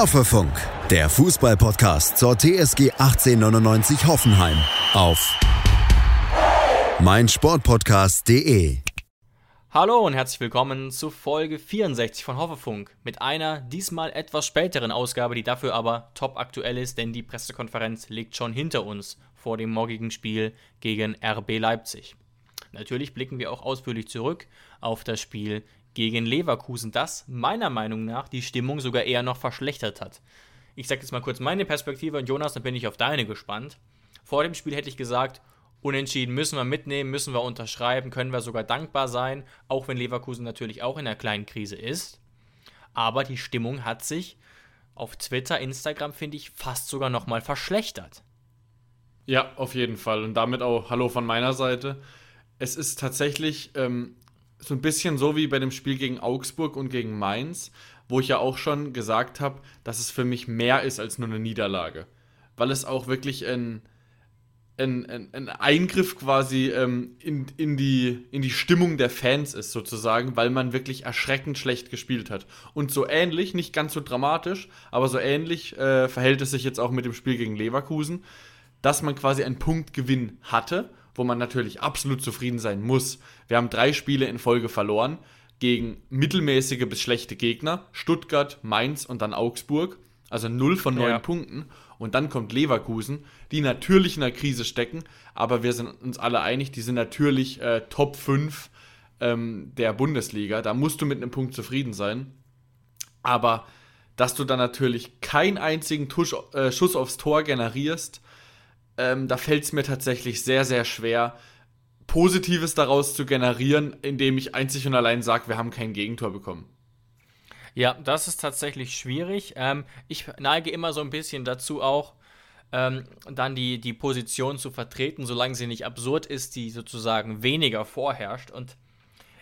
Hoffefunk, der Fußballpodcast zur TSG 1899 Hoffenheim auf meinsportpodcast.de. Hallo und herzlich willkommen zu Folge 64 von Hoffefunk mit einer diesmal etwas späteren Ausgabe, die dafür aber top aktuell ist, denn die Pressekonferenz liegt schon hinter uns vor dem morgigen Spiel gegen RB Leipzig. Natürlich blicken wir auch ausführlich zurück auf das Spiel gegen Leverkusen, das meiner Meinung nach die Stimmung sogar eher noch verschlechtert hat. Ich sage jetzt mal kurz meine Perspektive und Jonas, dann bin ich auf deine gespannt. Vor dem Spiel hätte ich gesagt, unentschieden müssen wir mitnehmen, müssen wir unterschreiben, können wir sogar dankbar sein, auch wenn Leverkusen natürlich auch in einer kleinen Krise ist. Aber die Stimmung hat sich auf Twitter, Instagram, finde ich, fast sogar nochmal verschlechtert. Ja, auf jeden Fall. Und damit auch Hallo von meiner Seite. Es ist tatsächlich ähm, so ein bisschen so wie bei dem Spiel gegen Augsburg und gegen Mainz, wo ich ja auch schon gesagt habe, dass es für mich mehr ist als nur eine Niederlage. Weil es auch wirklich ein, ein, ein, ein Eingriff quasi ähm, in, in, die, in die Stimmung der Fans ist, sozusagen, weil man wirklich erschreckend schlecht gespielt hat. Und so ähnlich, nicht ganz so dramatisch, aber so ähnlich äh, verhält es sich jetzt auch mit dem Spiel gegen Leverkusen, dass man quasi einen Punktgewinn hatte wo man natürlich absolut zufrieden sein muss. Wir haben drei Spiele in Folge verloren gegen mittelmäßige bis schlechte Gegner. Stuttgart, Mainz und dann Augsburg. Also 0 von 9 ja. Punkten. Und dann kommt Leverkusen, die natürlich in der Krise stecken, aber wir sind uns alle einig, die sind natürlich äh, Top 5 ähm, der Bundesliga. Da musst du mit einem Punkt zufrieden sein. Aber dass du dann natürlich keinen einzigen Tusch, äh, Schuss aufs Tor generierst, ähm, da fällt es mir tatsächlich sehr, sehr schwer, Positives daraus zu generieren, indem ich einzig und allein sage, wir haben kein Gegentor bekommen. Ja, das ist tatsächlich schwierig. Ähm, ich neige immer so ein bisschen dazu auch, ähm, dann die, die Position zu vertreten, solange sie nicht absurd ist, die sozusagen weniger vorherrscht. Und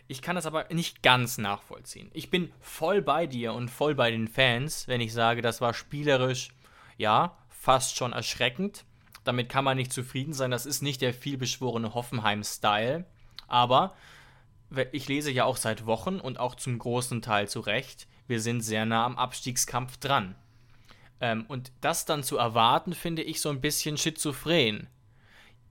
ich kann das aber nicht ganz nachvollziehen. Ich bin voll bei dir und voll bei den Fans, wenn ich sage, das war spielerisch, ja, fast schon erschreckend. Damit kann man nicht zufrieden sein. Das ist nicht der vielbeschworene Hoffenheim-Style. Aber ich lese ja auch seit Wochen und auch zum großen Teil zu Recht, wir sind sehr nah am Abstiegskampf dran. Ähm, und das dann zu erwarten, finde ich so ein bisschen schizophren.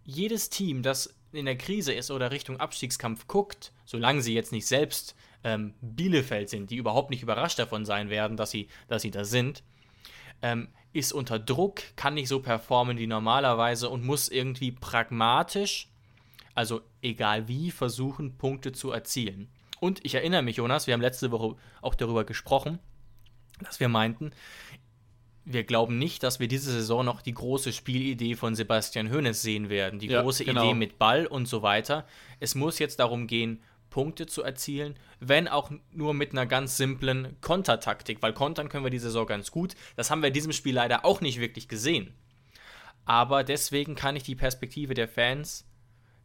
Jedes Team, das in der Krise ist oder Richtung Abstiegskampf guckt, solange sie jetzt nicht selbst ähm, Bielefeld sind, die überhaupt nicht überrascht davon sein werden, dass sie, dass sie da sind, ähm, ist unter Druck, kann nicht so performen wie normalerweise und muss irgendwie pragmatisch, also egal wie, versuchen, Punkte zu erzielen. Und ich erinnere mich, Jonas, wir haben letzte Woche auch darüber gesprochen, dass wir meinten, wir glauben nicht, dass wir diese Saison noch die große Spielidee von Sebastian Hoeneß sehen werden. Die ja, große genau. Idee mit Ball und so weiter. Es muss jetzt darum gehen, Punkte zu erzielen, wenn auch nur mit einer ganz simplen Kontertaktik, weil kontern können wir diese Saison ganz gut. Das haben wir in diesem Spiel leider auch nicht wirklich gesehen. Aber deswegen kann ich die Perspektive der Fans,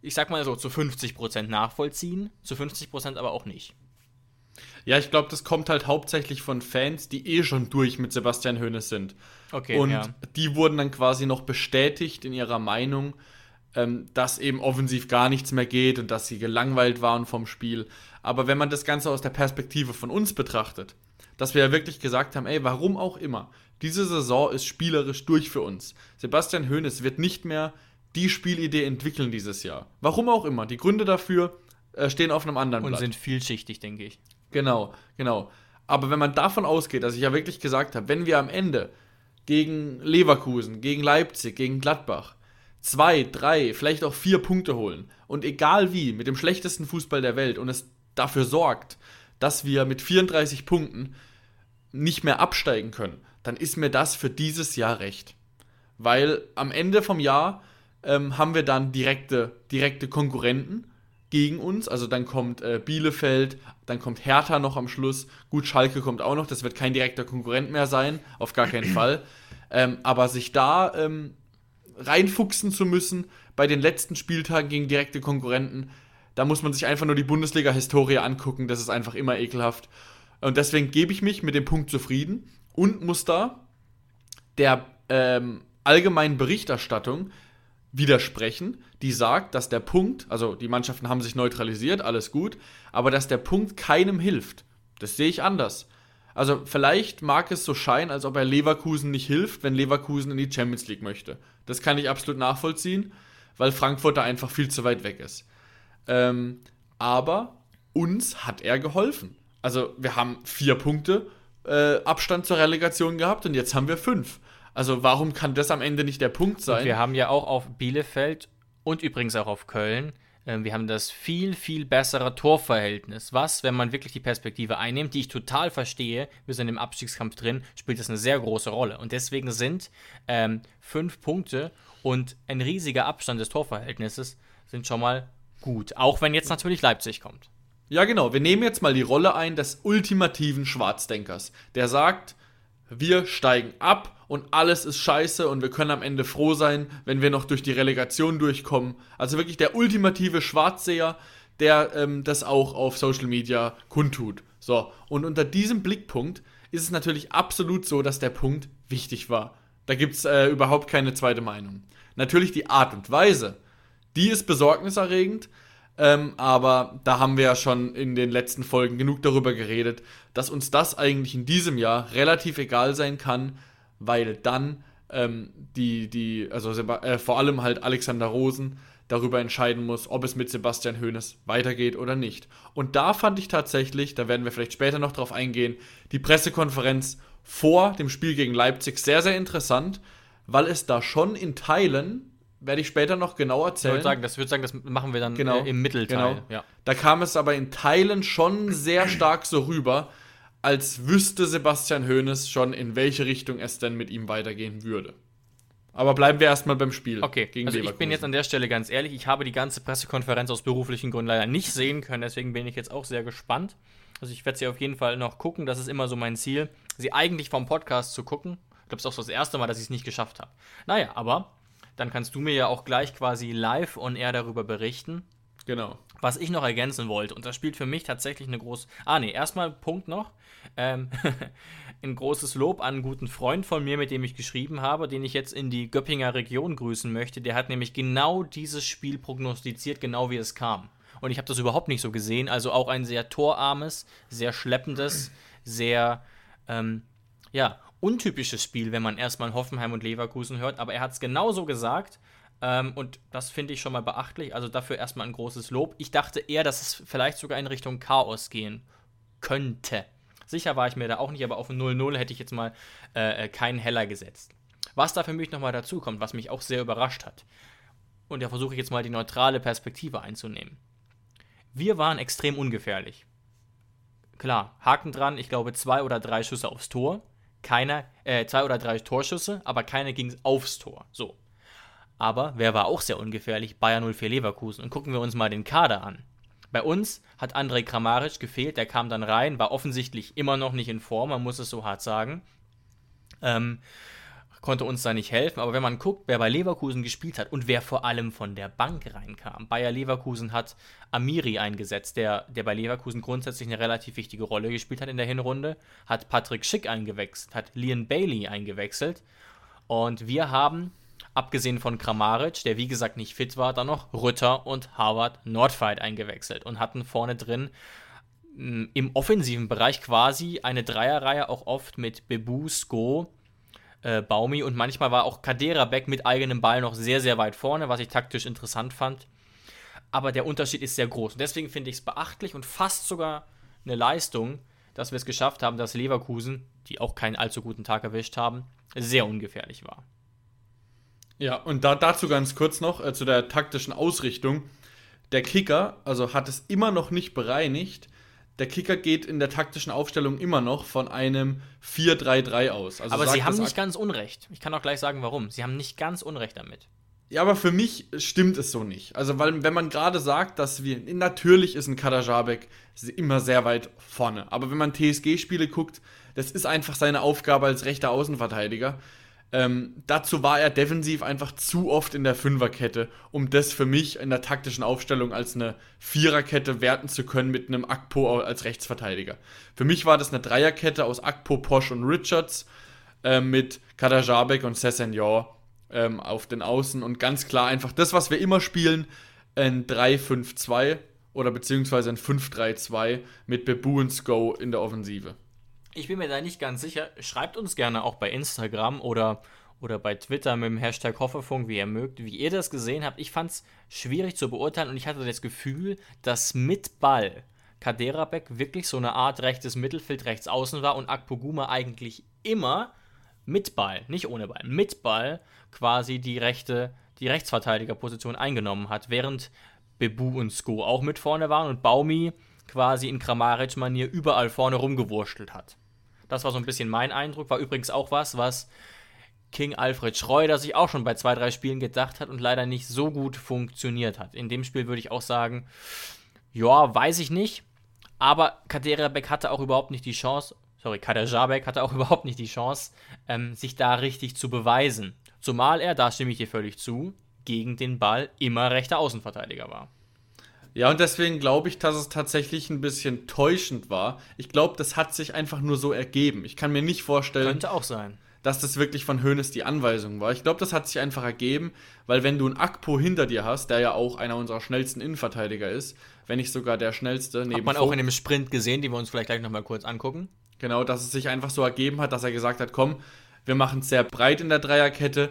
ich sag mal so, zu 50% nachvollziehen, zu 50% aber auch nicht. Ja, ich glaube, das kommt halt hauptsächlich von Fans, die eh schon durch mit Sebastian Hoeneß sind. Okay. Und ja. die wurden dann quasi noch bestätigt in ihrer Meinung, ähm, dass eben offensiv gar nichts mehr geht und dass sie gelangweilt waren vom Spiel. Aber wenn man das Ganze aus der Perspektive von uns betrachtet, dass wir ja wirklich gesagt haben, ey, warum auch immer, diese Saison ist spielerisch durch für uns. Sebastian Hoeneß wird nicht mehr die Spielidee entwickeln dieses Jahr. Warum auch immer. Die Gründe dafür äh, stehen auf einem anderen Und Blatt. sind vielschichtig, denke ich. Genau, genau. Aber wenn man davon ausgeht, dass ich ja wirklich gesagt habe, wenn wir am Ende gegen Leverkusen, gegen Leipzig, gegen Gladbach zwei, drei, vielleicht auch vier Punkte holen und egal wie, mit dem schlechtesten Fußball der Welt und es dafür sorgt, dass wir mit 34 Punkten nicht mehr absteigen können, dann ist mir das für dieses Jahr recht. Weil am Ende vom Jahr ähm, haben wir dann direkte, direkte Konkurrenten gegen uns. Also dann kommt äh, Bielefeld, dann kommt Hertha noch am Schluss. Gut, Schalke kommt auch noch. Das wird kein direkter Konkurrent mehr sein, auf gar keinen Fall. Ähm, aber sich da ähm, reinfuchsen zu müssen bei den letzten Spieltagen gegen direkte Konkurrenten. Da muss man sich einfach nur die Bundesliga-Historie angucken. Das ist einfach immer ekelhaft. Und deswegen gebe ich mich mit dem Punkt zufrieden und muss da der ähm, allgemeinen Berichterstattung widersprechen, die sagt, dass der Punkt, also die Mannschaften haben sich neutralisiert, alles gut, aber dass der Punkt keinem hilft. Das sehe ich anders. Also vielleicht mag es so scheinen, als ob er Leverkusen nicht hilft, wenn Leverkusen in die Champions League möchte. Das kann ich absolut nachvollziehen, weil Frankfurt da einfach viel zu weit weg ist. Ähm, aber uns hat er geholfen. Also wir haben vier Punkte äh, Abstand zur Relegation gehabt und jetzt haben wir fünf. Also warum kann das am Ende nicht der Punkt sein? Und wir haben ja auch auf Bielefeld und übrigens auch auf Köln wir haben das viel, viel bessere Torverhältnis, was, wenn man wirklich die Perspektive einnimmt, die ich total verstehe, wir sind im Abstiegskampf drin, spielt das eine sehr große Rolle. Und deswegen sind ähm, fünf Punkte und ein riesiger Abstand des Torverhältnisses sind schon mal gut. Auch wenn jetzt natürlich Leipzig kommt. Ja, genau. Wir nehmen jetzt mal die Rolle ein des ultimativen Schwarzdenkers, der sagt, wir steigen ab und alles ist scheiße und wir können am Ende froh sein, wenn wir noch durch die Relegation durchkommen. Also wirklich der ultimative Schwarzseher, der ähm, das auch auf Social Media kundtut. So, und unter diesem Blickpunkt ist es natürlich absolut so, dass der Punkt wichtig war. Da gibt es äh, überhaupt keine zweite Meinung. Natürlich die Art und Weise, die ist besorgniserregend, ähm, aber da haben wir ja schon in den letzten Folgen genug darüber geredet, dass uns das eigentlich in diesem Jahr relativ egal sein kann, weil dann ähm, die, die, also äh, vor allem halt Alexander Rosen darüber entscheiden muss, ob es mit Sebastian Hoeneß weitergeht oder nicht. Und da fand ich tatsächlich, da werden wir vielleicht später noch drauf eingehen, die Pressekonferenz vor dem Spiel gegen Leipzig sehr, sehr interessant, weil es da schon in Teilen werde ich später noch genau erzählen. Ich würde sagen, das, würde sagen, das machen wir dann genau, äh, im Mittelteil. Genau. Ja. Da kam es aber in Teilen schon sehr stark so rüber, als wüsste Sebastian Hoeneß schon, in welche Richtung es denn mit ihm weitergehen würde. Aber bleiben wir erstmal beim Spiel. Okay, gegen also ich bin jetzt an der Stelle ganz ehrlich, ich habe die ganze Pressekonferenz aus beruflichen Gründen leider nicht sehen können, deswegen bin ich jetzt auch sehr gespannt. Also ich werde sie auf jeden Fall noch gucken, das ist immer so mein Ziel, sie eigentlich vom Podcast zu gucken. Ich glaube, es ist auch so das erste Mal, dass ich es nicht geschafft habe. Naja, aber dann kannst du mir ja auch gleich quasi live on air darüber berichten. Genau. Was ich noch ergänzen wollte, und das spielt für mich tatsächlich eine große. Ah, nee, erstmal Punkt noch. Ähm, ein großes Lob an einen guten Freund von mir, mit dem ich geschrieben habe, den ich jetzt in die Göppinger Region grüßen möchte. Der hat nämlich genau dieses Spiel prognostiziert, genau wie es kam. Und ich habe das überhaupt nicht so gesehen. Also auch ein sehr torarmes, sehr schleppendes, sehr ähm, ja, untypisches Spiel, wenn man erstmal Hoffenheim und Leverkusen hört, aber er hat es genauso gesagt. Ähm, und das finde ich schon mal beachtlich. Also dafür erstmal ein großes Lob. Ich dachte eher, dass es vielleicht sogar in Richtung Chaos gehen könnte. Sicher war ich mir da auch nicht, aber auf 0-0 hätte ich jetzt mal äh, äh, keinen Heller gesetzt. Was da für mich nochmal dazu kommt, was mich auch sehr überrascht hat. Und da versuche ich jetzt mal die neutrale Perspektive einzunehmen. Wir waren extrem ungefährlich. Klar, Haken dran, ich glaube zwei oder drei Schüsse aufs Tor keiner, äh, zwei oder drei Torschüsse, aber keiner ging aufs Tor. So. Aber wer war auch sehr ungefährlich? Bayern 04 Leverkusen. Und gucken wir uns mal den Kader an. Bei uns hat Andrej Kramaric gefehlt, der kam dann rein, war offensichtlich immer noch nicht in Form, man muss es so hart sagen. Ähm, konnte uns da nicht helfen. Aber wenn man guckt, wer bei Leverkusen gespielt hat und wer vor allem von der Bank reinkam, Bayer Leverkusen hat Amiri eingesetzt, der, der bei Leverkusen grundsätzlich eine relativ wichtige Rolle gespielt hat in der Hinrunde, hat Patrick Schick eingewechselt, hat Lian Bailey eingewechselt. Und wir haben, abgesehen von Kramaric, der wie gesagt nicht fit war, dann noch Rütter und Harvard Nordfight eingewechselt und hatten vorne drin mm, im offensiven Bereich quasi eine Dreierreihe auch oft mit Bebu, Sko, äh, Baumi und manchmal war auch Kadera Beck mit eigenem Ball noch sehr, sehr weit vorne, was ich taktisch interessant fand. Aber der Unterschied ist sehr groß. Und deswegen finde ich es beachtlich und fast sogar eine Leistung, dass wir es geschafft haben, dass Leverkusen, die auch keinen allzu guten Tag erwischt haben, sehr ungefährlich war. Ja, und da, dazu ganz kurz noch äh, zu der taktischen Ausrichtung. Der Kicker, also hat es immer noch nicht bereinigt, der Kicker geht in der taktischen Aufstellung immer noch von einem 4-3-3 aus. Also aber sie haben nicht ganz Unrecht. Ich kann auch gleich sagen, warum. Sie haben nicht ganz Unrecht damit. Ja, aber für mich stimmt es so nicht. Also, weil, wenn man gerade sagt, dass wir. Natürlich ist ein Kadajabek immer sehr weit vorne. Aber wenn man TSG-Spiele guckt, das ist einfach seine Aufgabe als rechter Außenverteidiger. Ähm, dazu war er defensiv einfach zu oft in der Fünferkette, um das für mich in der taktischen Aufstellung als eine Viererkette werten zu können mit einem Akpo als Rechtsverteidiger. Für mich war das eine Dreierkette aus Akpo, Posch und Richards äh, mit Kadajabek und Sessenyor ähm, auf den Außen und ganz klar einfach das, was wir immer spielen, ein 3-5-2 oder beziehungsweise ein 5-3-2 mit Bebu und Sko in der Offensive. Ich bin mir da nicht ganz sicher. Schreibt uns gerne auch bei Instagram oder, oder bei Twitter mit dem Hashtag Hoffefunk, wie ihr mögt, wie ihr das gesehen habt. Ich fand es schwierig zu beurteilen und ich hatte das Gefühl, dass mit Ball Kaderabek wirklich so eine Art rechtes Mittelfeld rechts außen war und Akpoguma eigentlich immer mit Ball, nicht ohne Ball, mit Ball quasi die rechte, die Rechtsverteidigerposition eingenommen hat, während Bebu und Sko auch mit vorne waren und Baumi quasi in Kramaric-Manier überall vorne rumgewurschtelt hat. Das war so ein bisschen mein Eindruck, war übrigens auch was, was King Alfred Schreuder sich auch schon bei zwei, drei Spielen gedacht hat und leider nicht so gut funktioniert hat. In dem Spiel würde ich auch sagen, ja, weiß ich nicht. Aber Kaderabek hatte auch überhaupt nicht die Chance, sorry, Kader Jabek hatte auch überhaupt nicht die Chance, ähm, sich da richtig zu beweisen. Zumal er, da stimme ich dir völlig zu, gegen den Ball immer rechter Außenverteidiger war. Ja, und deswegen glaube ich, dass es tatsächlich ein bisschen täuschend war. Ich glaube, das hat sich einfach nur so ergeben. Ich kann mir nicht vorstellen. Könnte auch sein. Dass das wirklich von Hoeneß die Anweisung war. Ich glaube, das hat sich einfach ergeben, weil wenn du einen Akpo hinter dir hast, der ja auch einer unserer schnellsten Innenverteidiger ist, wenn nicht sogar der schnellste. Hat man auch in dem Sprint gesehen, den wir uns vielleicht gleich nochmal kurz angucken. Genau, dass es sich einfach so ergeben hat, dass er gesagt hat, komm, wir machen es sehr breit in der Dreierkette.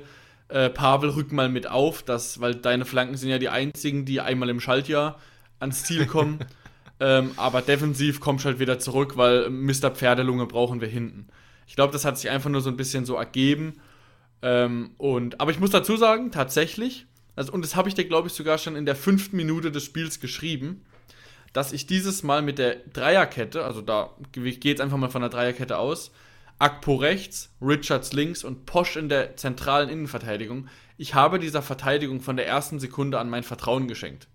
Äh, Pavel, rück mal mit auf, dass, weil deine Flanken sind ja die einzigen, die einmal im Schaltjahr ans Ziel kommen. ähm, aber defensiv kommst du halt wieder zurück, weil Mr. Pferdelunge brauchen wir hinten. Ich glaube, das hat sich einfach nur so ein bisschen so ergeben. Ähm, und, aber ich muss dazu sagen, tatsächlich, also, und das habe ich dir, glaube ich, sogar schon in der fünften Minute des Spiels geschrieben, dass ich dieses Mal mit der Dreierkette, also da ich gehe jetzt einfach mal von der Dreierkette aus, Akpo rechts, Richards links und Posch in der zentralen Innenverteidigung. Ich habe dieser Verteidigung von der ersten Sekunde an mein Vertrauen geschenkt.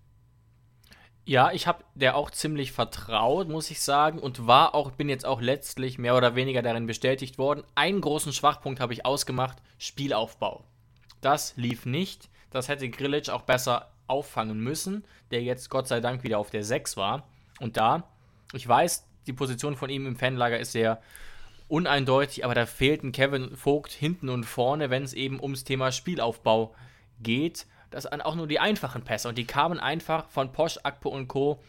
Ja, ich habe der auch ziemlich vertraut, muss ich sagen, und war auch, bin jetzt auch letztlich mehr oder weniger darin bestätigt worden. Einen großen Schwachpunkt habe ich ausgemacht: Spielaufbau. Das lief nicht. Das hätte Grilic auch besser auffangen müssen, der jetzt Gott sei Dank wieder auf der 6 war. Und da, ich weiß, die Position von ihm im Fanlager ist sehr uneindeutig, aber da fehlt ein Kevin Vogt hinten und vorne, wenn es eben ums Thema Spielaufbau geht. Das sind auch nur die einfachen Pässe und die kamen einfach von Posch, Akpo und Co.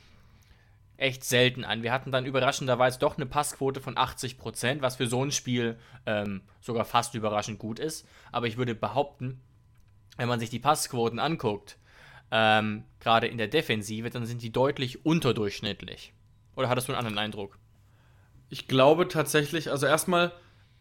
echt selten an. Wir hatten dann überraschenderweise doch eine Passquote von 80%, was für so ein Spiel ähm, sogar fast überraschend gut ist. Aber ich würde behaupten, wenn man sich die Passquoten anguckt, ähm, gerade in der Defensive, dann sind die deutlich unterdurchschnittlich. Oder hattest du einen anderen Eindruck? Ich glaube tatsächlich, also erstmal,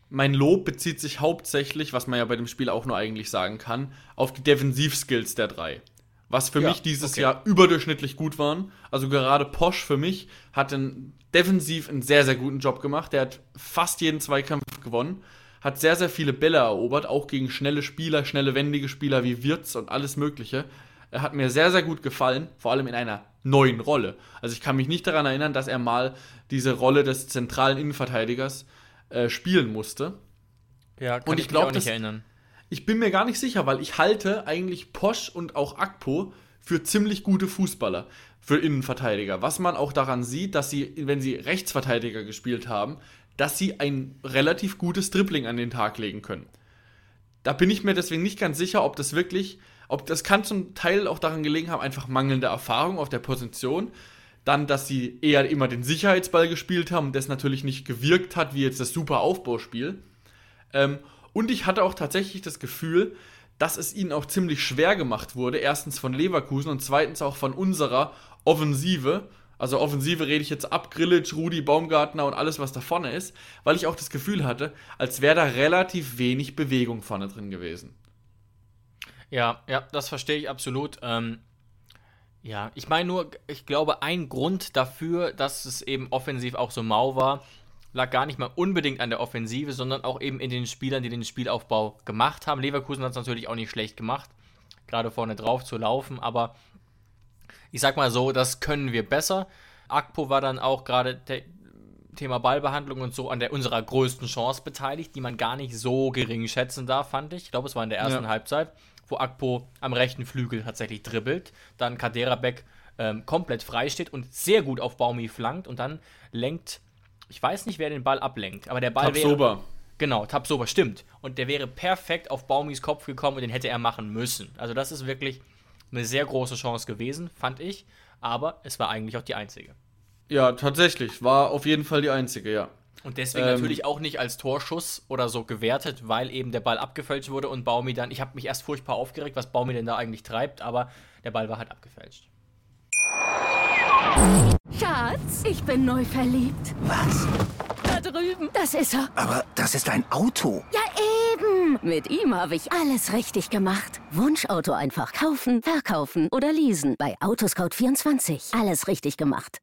mein Lob bezieht sich hauptsächlich, was man ja bei dem Spiel auch nur eigentlich sagen kann, auf die Defensivskills der drei. Was für ja, mich dieses okay. Jahr überdurchschnittlich gut waren. Also gerade Posch für mich hat einen, defensiv einen sehr, sehr guten Job gemacht. Der hat fast jeden Zweikampf gewonnen. Hat sehr, sehr viele Bälle erobert, auch gegen schnelle Spieler, schnelle, wendige Spieler wie Wirtz und alles Mögliche. Er hat mir sehr, sehr gut gefallen, vor allem in einer neuen Rolle. Also ich kann mich nicht daran erinnern, dass er mal diese Rolle des zentralen Innenverteidigers äh, spielen musste. Ja, kann und ich, ich glaube, nicht erinnern. Ich bin mir gar nicht sicher, weil ich halte eigentlich Posch und auch Akpo für ziemlich gute Fußballer, für Innenverteidiger. Was man auch daran sieht, dass sie, wenn sie Rechtsverteidiger gespielt haben, dass sie ein relativ gutes Dribbling an den Tag legen können. Da bin ich mir deswegen nicht ganz sicher, ob das wirklich ob das kann zum Teil auch daran gelegen haben, einfach mangelnde Erfahrung auf der Position. Dann, dass sie eher immer den Sicherheitsball gespielt haben und das natürlich nicht gewirkt hat, wie jetzt das super Aufbauspiel. Ähm, und ich hatte auch tatsächlich das Gefühl, dass es ihnen auch ziemlich schwer gemacht wurde. Erstens von Leverkusen und zweitens auch von unserer Offensive. Also Offensive rede ich jetzt ab, Grillitsch, Rudi, Baumgartner und alles, was da vorne ist, weil ich auch das Gefühl hatte, als wäre da relativ wenig Bewegung vorne drin gewesen. Ja, ja, das verstehe ich absolut. Ähm, ja, ich meine nur, ich glaube, ein Grund dafür, dass es eben offensiv auch so mau war, lag gar nicht mal unbedingt an der Offensive, sondern auch eben in den Spielern, die den Spielaufbau gemacht haben. Leverkusen hat es natürlich auch nicht schlecht gemacht, gerade vorne drauf zu laufen, aber ich sag mal so, das können wir besser. Akpo war dann auch gerade Thema Ballbehandlung und so an der unserer größten Chance beteiligt, die man gar nicht so gering schätzen darf, fand ich. Ich glaube, es war in der ersten ja. Halbzeit wo Akpo am rechten Flügel tatsächlich dribbelt, dann Kaderabek ähm, komplett frei steht und sehr gut auf Baumi flankt und dann lenkt, ich weiß nicht, wer den Ball ablenkt, aber der Ball Tabsoba. wäre... Genau, Tabsoba, stimmt. Und der wäre perfekt auf Baumis Kopf gekommen und den hätte er machen müssen. Also das ist wirklich eine sehr große Chance gewesen, fand ich. Aber es war eigentlich auch die einzige. Ja, tatsächlich. War auf jeden Fall die einzige, ja. Und deswegen ähm, natürlich auch nicht als Torschuss oder so gewertet, weil eben der Ball abgefälscht wurde und Baumi dann, ich habe mich erst furchtbar aufgeregt, was Baumi denn da eigentlich treibt, aber der Ball war halt abgefälscht. Schatz, ich bin neu verliebt. Was? Da drüben. Das ist er. Aber das ist ein Auto. Ja, eben. Mit ihm habe ich alles richtig gemacht. Wunschauto einfach kaufen, verkaufen oder leasen. Bei Autoscout24. Alles richtig gemacht.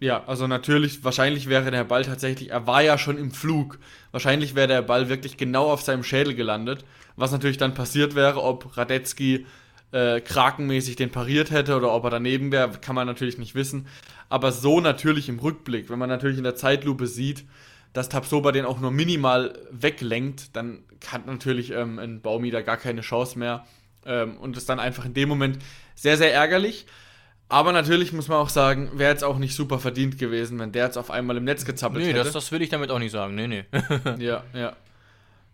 Ja, also natürlich, wahrscheinlich wäre der Ball tatsächlich, er war ja schon im Flug. Wahrscheinlich wäre der Ball wirklich genau auf seinem Schädel gelandet. Was natürlich dann passiert wäre, ob Radetzky äh, krakenmäßig den pariert hätte oder ob er daneben wäre, kann man natürlich nicht wissen. Aber so natürlich im Rückblick, wenn man natürlich in der Zeitlupe sieht, dass Tabsoba den auch nur minimal weglenkt, dann hat natürlich ähm, ein Baumi da gar keine Chance mehr. Ähm, und ist dann einfach in dem Moment sehr, sehr ärgerlich. Aber natürlich muss man auch sagen, wäre jetzt auch nicht super verdient gewesen, wenn der jetzt auf einmal im Netz gezappelt nee, hätte. Nee, das, das will ich damit auch nicht sagen. Nee, nee. ja, ja.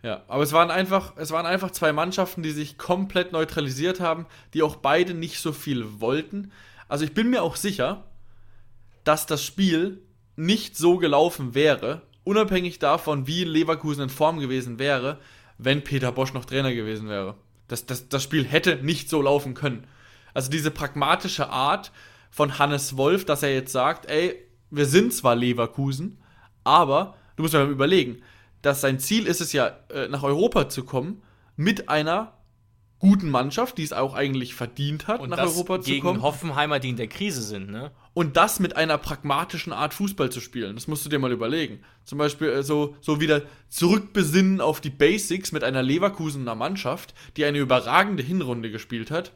Ja, aber es waren einfach, es waren einfach zwei Mannschaften, die sich komplett neutralisiert haben, die auch beide nicht so viel wollten. Also ich bin mir auch sicher, dass das Spiel nicht so gelaufen wäre, unabhängig davon, wie Leverkusen in Form gewesen wäre, wenn Peter Bosch noch Trainer gewesen wäre. Das, das, das Spiel hätte nicht so laufen können. Also diese pragmatische Art von Hannes Wolf, dass er jetzt sagt, ey, wir sind zwar Leverkusen, aber du musst mal überlegen, dass sein Ziel ist es ja, äh, nach Europa zu kommen mit einer guten Mannschaft, die es auch eigentlich verdient hat, und nach Europa zu kommen. Hoffenheimer, die in der Krise sind, ne? Und das mit einer pragmatischen Art Fußball zu spielen. Das musst du dir mal überlegen. Zum Beispiel äh, so, so wieder zurückbesinnen auf die Basics mit einer Leverkusener Mannschaft, die eine überragende Hinrunde gespielt hat.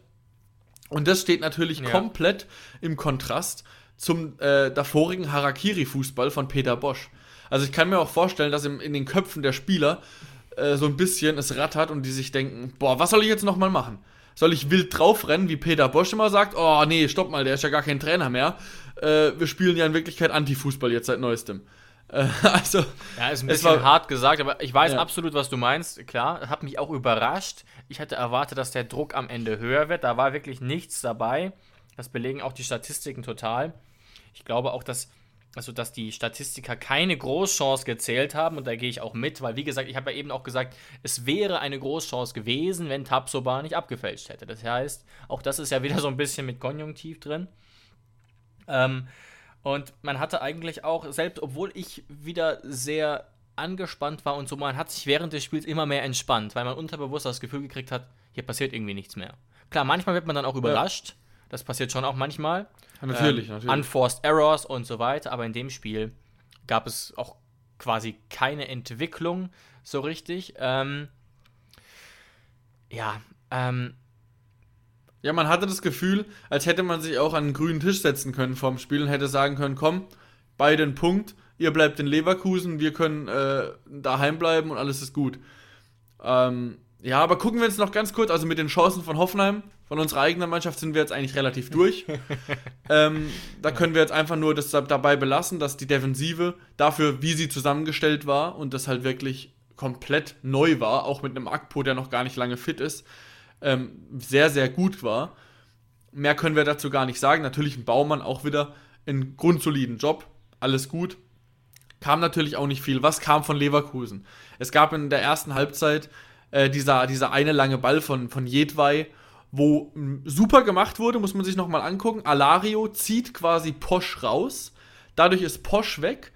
Und das steht natürlich ja. komplett im Kontrast zum äh, davorigen Harakiri-Fußball von Peter Bosch. Also ich kann mir auch vorstellen, dass im, in den Köpfen der Spieler äh, so ein bisschen es rattert und die sich denken, boah, was soll ich jetzt nochmal machen? Soll ich wild draufrennen, wie Peter Bosch immer sagt, oh nee, stopp mal, der ist ja gar kein Trainer mehr. Äh, wir spielen ja in Wirklichkeit Antifußball jetzt seit neuestem. Äh, also, ja, ist ein bisschen war, hart gesagt, aber ich weiß ja. absolut, was du meinst. Klar, hat mich auch überrascht. Ich hatte erwartet, dass der Druck am Ende höher wird. Da war wirklich nichts dabei. Das belegen auch die Statistiken total. Ich glaube auch, dass also dass die Statistiker keine Großchance gezählt haben und da gehe ich auch mit, weil wie gesagt, ich habe ja eben auch gesagt, es wäre eine Großchance gewesen, wenn Tabsoba nicht abgefälscht hätte. Das heißt, auch das ist ja wieder so ein bisschen mit Konjunktiv drin. Ähm, und man hatte eigentlich auch, selbst obwohl ich wieder sehr angespannt war und so, man hat sich während des Spiels immer mehr entspannt, weil man unterbewusst das Gefühl gekriegt hat, hier passiert irgendwie nichts mehr. Klar, manchmal wird man dann auch überrascht. Ja. Das passiert schon auch manchmal. Ja, natürlich, ähm, natürlich. Unforced Errors und so weiter. Aber in dem Spiel gab es auch quasi keine Entwicklung so richtig. Ähm, ja, ähm, ja, man hatte das Gefühl, als hätte man sich auch an einen grünen Tisch setzen können vorm Spiel und hätte sagen können, komm, beide einen Punkt, ihr bleibt in Leverkusen, wir können äh, daheim bleiben und alles ist gut. Ähm, ja, aber gucken wir uns noch ganz kurz, also mit den Chancen von Hoffenheim, von unserer eigenen Mannschaft sind wir jetzt eigentlich relativ durch. ähm, da können wir jetzt einfach nur das dabei belassen, dass die Defensive dafür, wie sie zusammengestellt war und das halt wirklich komplett neu war, auch mit einem Akpo, der noch gar nicht lange fit ist, ähm, sehr, sehr gut war. Mehr können wir dazu gar nicht sagen. Natürlich ein Baumann auch wieder einen grundsoliden Job, alles gut. Kam natürlich auch nicht viel. Was kam von Leverkusen? Es gab in der ersten Halbzeit äh, dieser, dieser eine lange Ball von, von Jedwai, wo super gemacht wurde, muss man sich nochmal angucken. Alario zieht quasi Posch raus, dadurch ist Posch weg.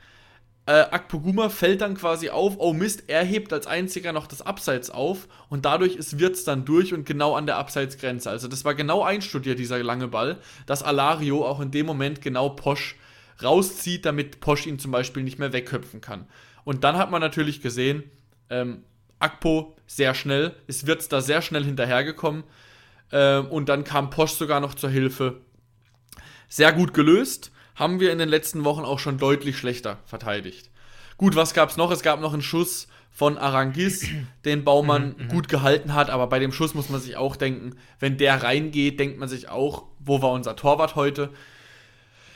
Äh, Akpoguma fällt dann quasi auf, oh Mist, er hebt als einziger noch das Abseits auf und dadurch ist Wirtz dann durch und genau an der Abseitsgrenze. Also das war genau einstudiert, dieser lange Ball, dass Alario auch in dem Moment genau Posch rauszieht, damit Posch ihn zum Beispiel nicht mehr wegköpfen kann. Und dann hat man natürlich gesehen, ähm, Akpo sehr schnell, ist Wirtz da sehr schnell hinterhergekommen ähm, und dann kam Posch sogar noch zur Hilfe. Sehr gut gelöst. Haben wir in den letzten Wochen auch schon deutlich schlechter verteidigt. Gut, was gab es noch? Es gab noch einen Schuss von Arangis, den Baumann mhm, mhm, gut gehalten hat, aber bei dem Schuss muss man sich auch denken, wenn der reingeht, denkt man sich auch, wo war unser Torwart heute?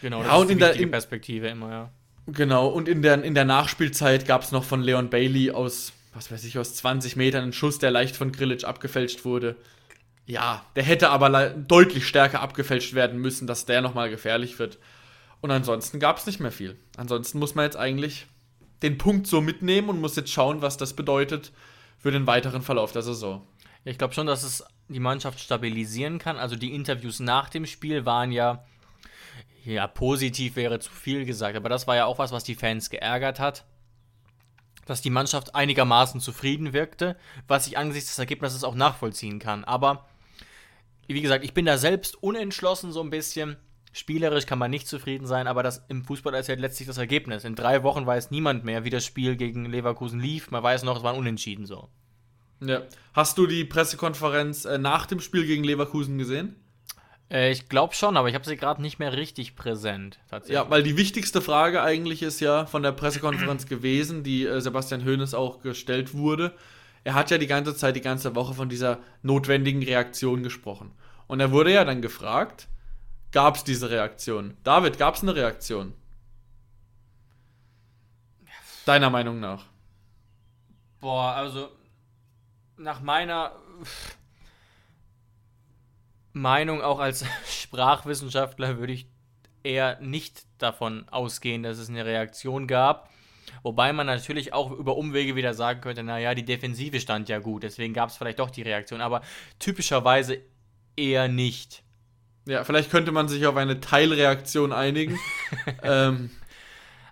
Genau, das ja, ist die der, in, Perspektive immer, ja. Genau, und in der, in der Nachspielzeit gab es noch von Leon Bailey aus, was weiß ich, aus 20 Metern einen Schuss, der leicht von Grilic abgefälscht wurde. Ja, der hätte aber deutlich stärker abgefälscht werden müssen, dass der nochmal gefährlich wird. Und ansonsten gab es nicht mehr viel. Ansonsten muss man jetzt eigentlich den Punkt so mitnehmen und muss jetzt schauen, was das bedeutet für den weiteren Verlauf der Saison. Ich glaube schon, dass es die Mannschaft stabilisieren kann. Also die Interviews nach dem Spiel waren ja, ja, positiv wäre zu viel gesagt, aber das war ja auch was, was die Fans geärgert hat. Dass die Mannschaft einigermaßen zufrieden wirkte, was ich angesichts des Ergebnisses auch nachvollziehen kann. Aber wie gesagt, ich bin da selbst unentschlossen so ein bisschen. Spielerisch kann man nicht zufrieden sein, aber das im Fußball erzählt letztlich das Ergebnis. In drei Wochen weiß niemand mehr, wie das Spiel gegen Leverkusen lief. Man weiß noch, es war ein Unentschieden so. Ja. Hast du die Pressekonferenz äh, nach dem Spiel gegen Leverkusen gesehen? Äh, ich glaube schon, aber ich habe sie gerade nicht mehr richtig präsent. Ja, weil die wichtigste Frage eigentlich ist ja von der Pressekonferenz gewesen, die äh, Sebastian Hoeneß auch gestellt wurde. Er hat ja die ganze Zeit, die ganze Woche von dieser notwendigen Reaktion gesprochen. Und er wurde ja dann gefragt, gab es diese Reaktion? David, gab es eine Reaktion? Deiner Meinung nach? Boah, also nach meiner Meinung auch als Sprachwissenschaftler würde ich eher nicht davon ausgehen, dass es eine Reaktion gab. Wobei man natürlich auch über Umwege wieder sagen könnte, naja, die Defensive stand ja gut, deswegen gab es vielleicht doch die Reaktion, aber typischerweise eher nicht. Ja, vielleicht könnte man sich auf eine Teilreaktion einigen. ähm,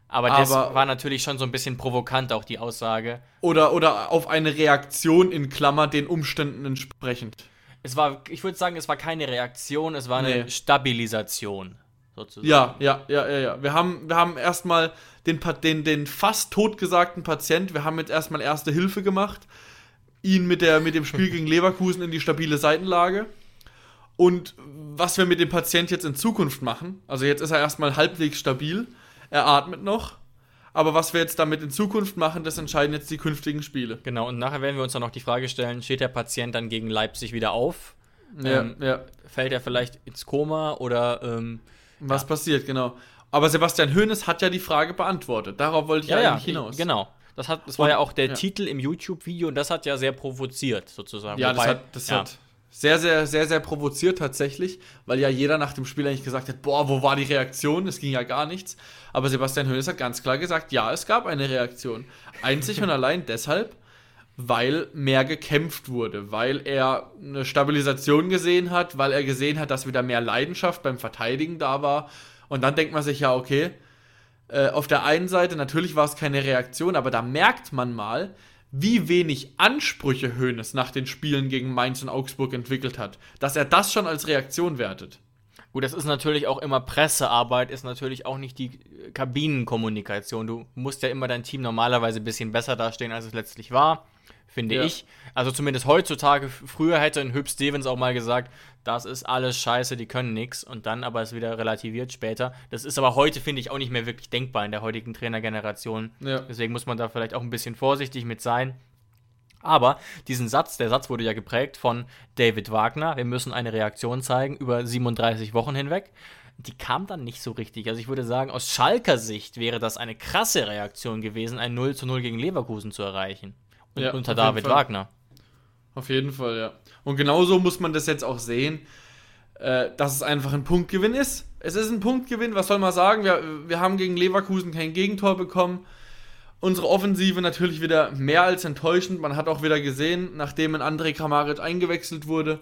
aber das aber, war natürlich schon so ein bisschen provokant, auch die Aussage. Oder, oder auf eine Reaktion in Klammer den Umständen entsprechend. Es war, ich würde sagen, es war keine Reaktion, es war eine nee. Stabilisation, sozusagen. Ja, ja, ja, ja, ja. Wir haben, wir haben erstmal den, den, den fast totgesagten Patient, wir haben jetzt erstmal erste Hilfe gemacht, ihn mit, der, mit dem Spiel gegen Leverkusen in die stabile Seitenlage. Und was wir mit dem Patient jetzt in Zukunft machen, also jetzt ist er erstmal halbwegs stabil, er atmet noch. Aber was wir jetzt damit in Zukunft machen, das entscheiden jetzt die künftigen Spiele. Genau, und nachher werden wir uns dann noch die Frage stellen, steht der Patient dann gegen Leipzig wieder auf? Ja, ähm, ja. Fällt er vielleicht ins Koma oder ähm, Was ja. passiert, genau. Aber Sebastian Hoeneß hat ja die Frage beantwortet. Darauf wollte ich ja, eigentlich hinaus. Genau. Das, hat, das war ja auch der Titel im YouTube-Video und das hat ja sehr provoziert, sozusagen. Ja, Wobei, das, hat, das hat sehr, sehr, sehr, sehr provoziert tatsächlich, weil ja jeder nach dem Spiel eigentlich gesagt hat, boah, wo war die Reaktion? Es ging ja gar nichts. Aber Sebastian Hoeneß hat ganz klar gesagt, ja, es gab eine Reaktion. Einzig und allein deshalb, weil mehr gekämpft wurde, weil er eine Stabilisation gesehen hat, weil er gesehen hat, dass wieder mehr Leidenschaft beim Verteidigen da war. Und dann denkt man sich ja, okay, äh, auf der einen Seite natürlich war es keine Reaktion, aber da merkt man mal, wie wenig Ansprüche Hoeneß nach den Spielen gegen Mainz und Augsburg entwickelt hat, dass er das schon als Reaktion wertet. Gut, das ist natürlich auch immer Pressearbeit, ist natürlich auch nicht die Kabinenkommunikation. Du musst ja immer dein Team normalerweise ein bisschen besser dastehen, als es letztlich war finde ja. ich. Also zumindest heutzutage, früher hätte ein Hüb Stevens auch mal gesagt, das ist alles scheiße, die können nichts und dann aber es wieder relativiert später. Das ist aber heute, finde ich, auch nicht mehr wirklich denkbar in der heutigen Trainergeneration. Ja. Deswegen muss man da vielleicht auch ein bisschen vorsichtig mit sein. Aber diesen Satz, der Satz wurde ja geprägt von David Wagner, wir müssen eine Reaktion zeigen über 37 Wochen hinweg. Die kam dann nicht so richtig. Also ich würde sagen, aus Schalker Sicht wäre das eine krasse Reaktion gewesen, ein 0 zu 0 gegen Leverkusen zu erreichen ja, unter David Wagner. Auf jeden Fall, ja. Und genauso muss man das jetzt auch sehen, äh, dass es einfach ein Punktgewinn ist. Es ist ein Punktgewinn, was soll man sagen? Wir, wir haben gegen Leverkusen kein Gegentor bekommen. Unsere Offensive natürlich wieder mehr als enttäuschend. Man hat auch wieder gesehen, nachdem ein André Kramaric eingewechselt wurde,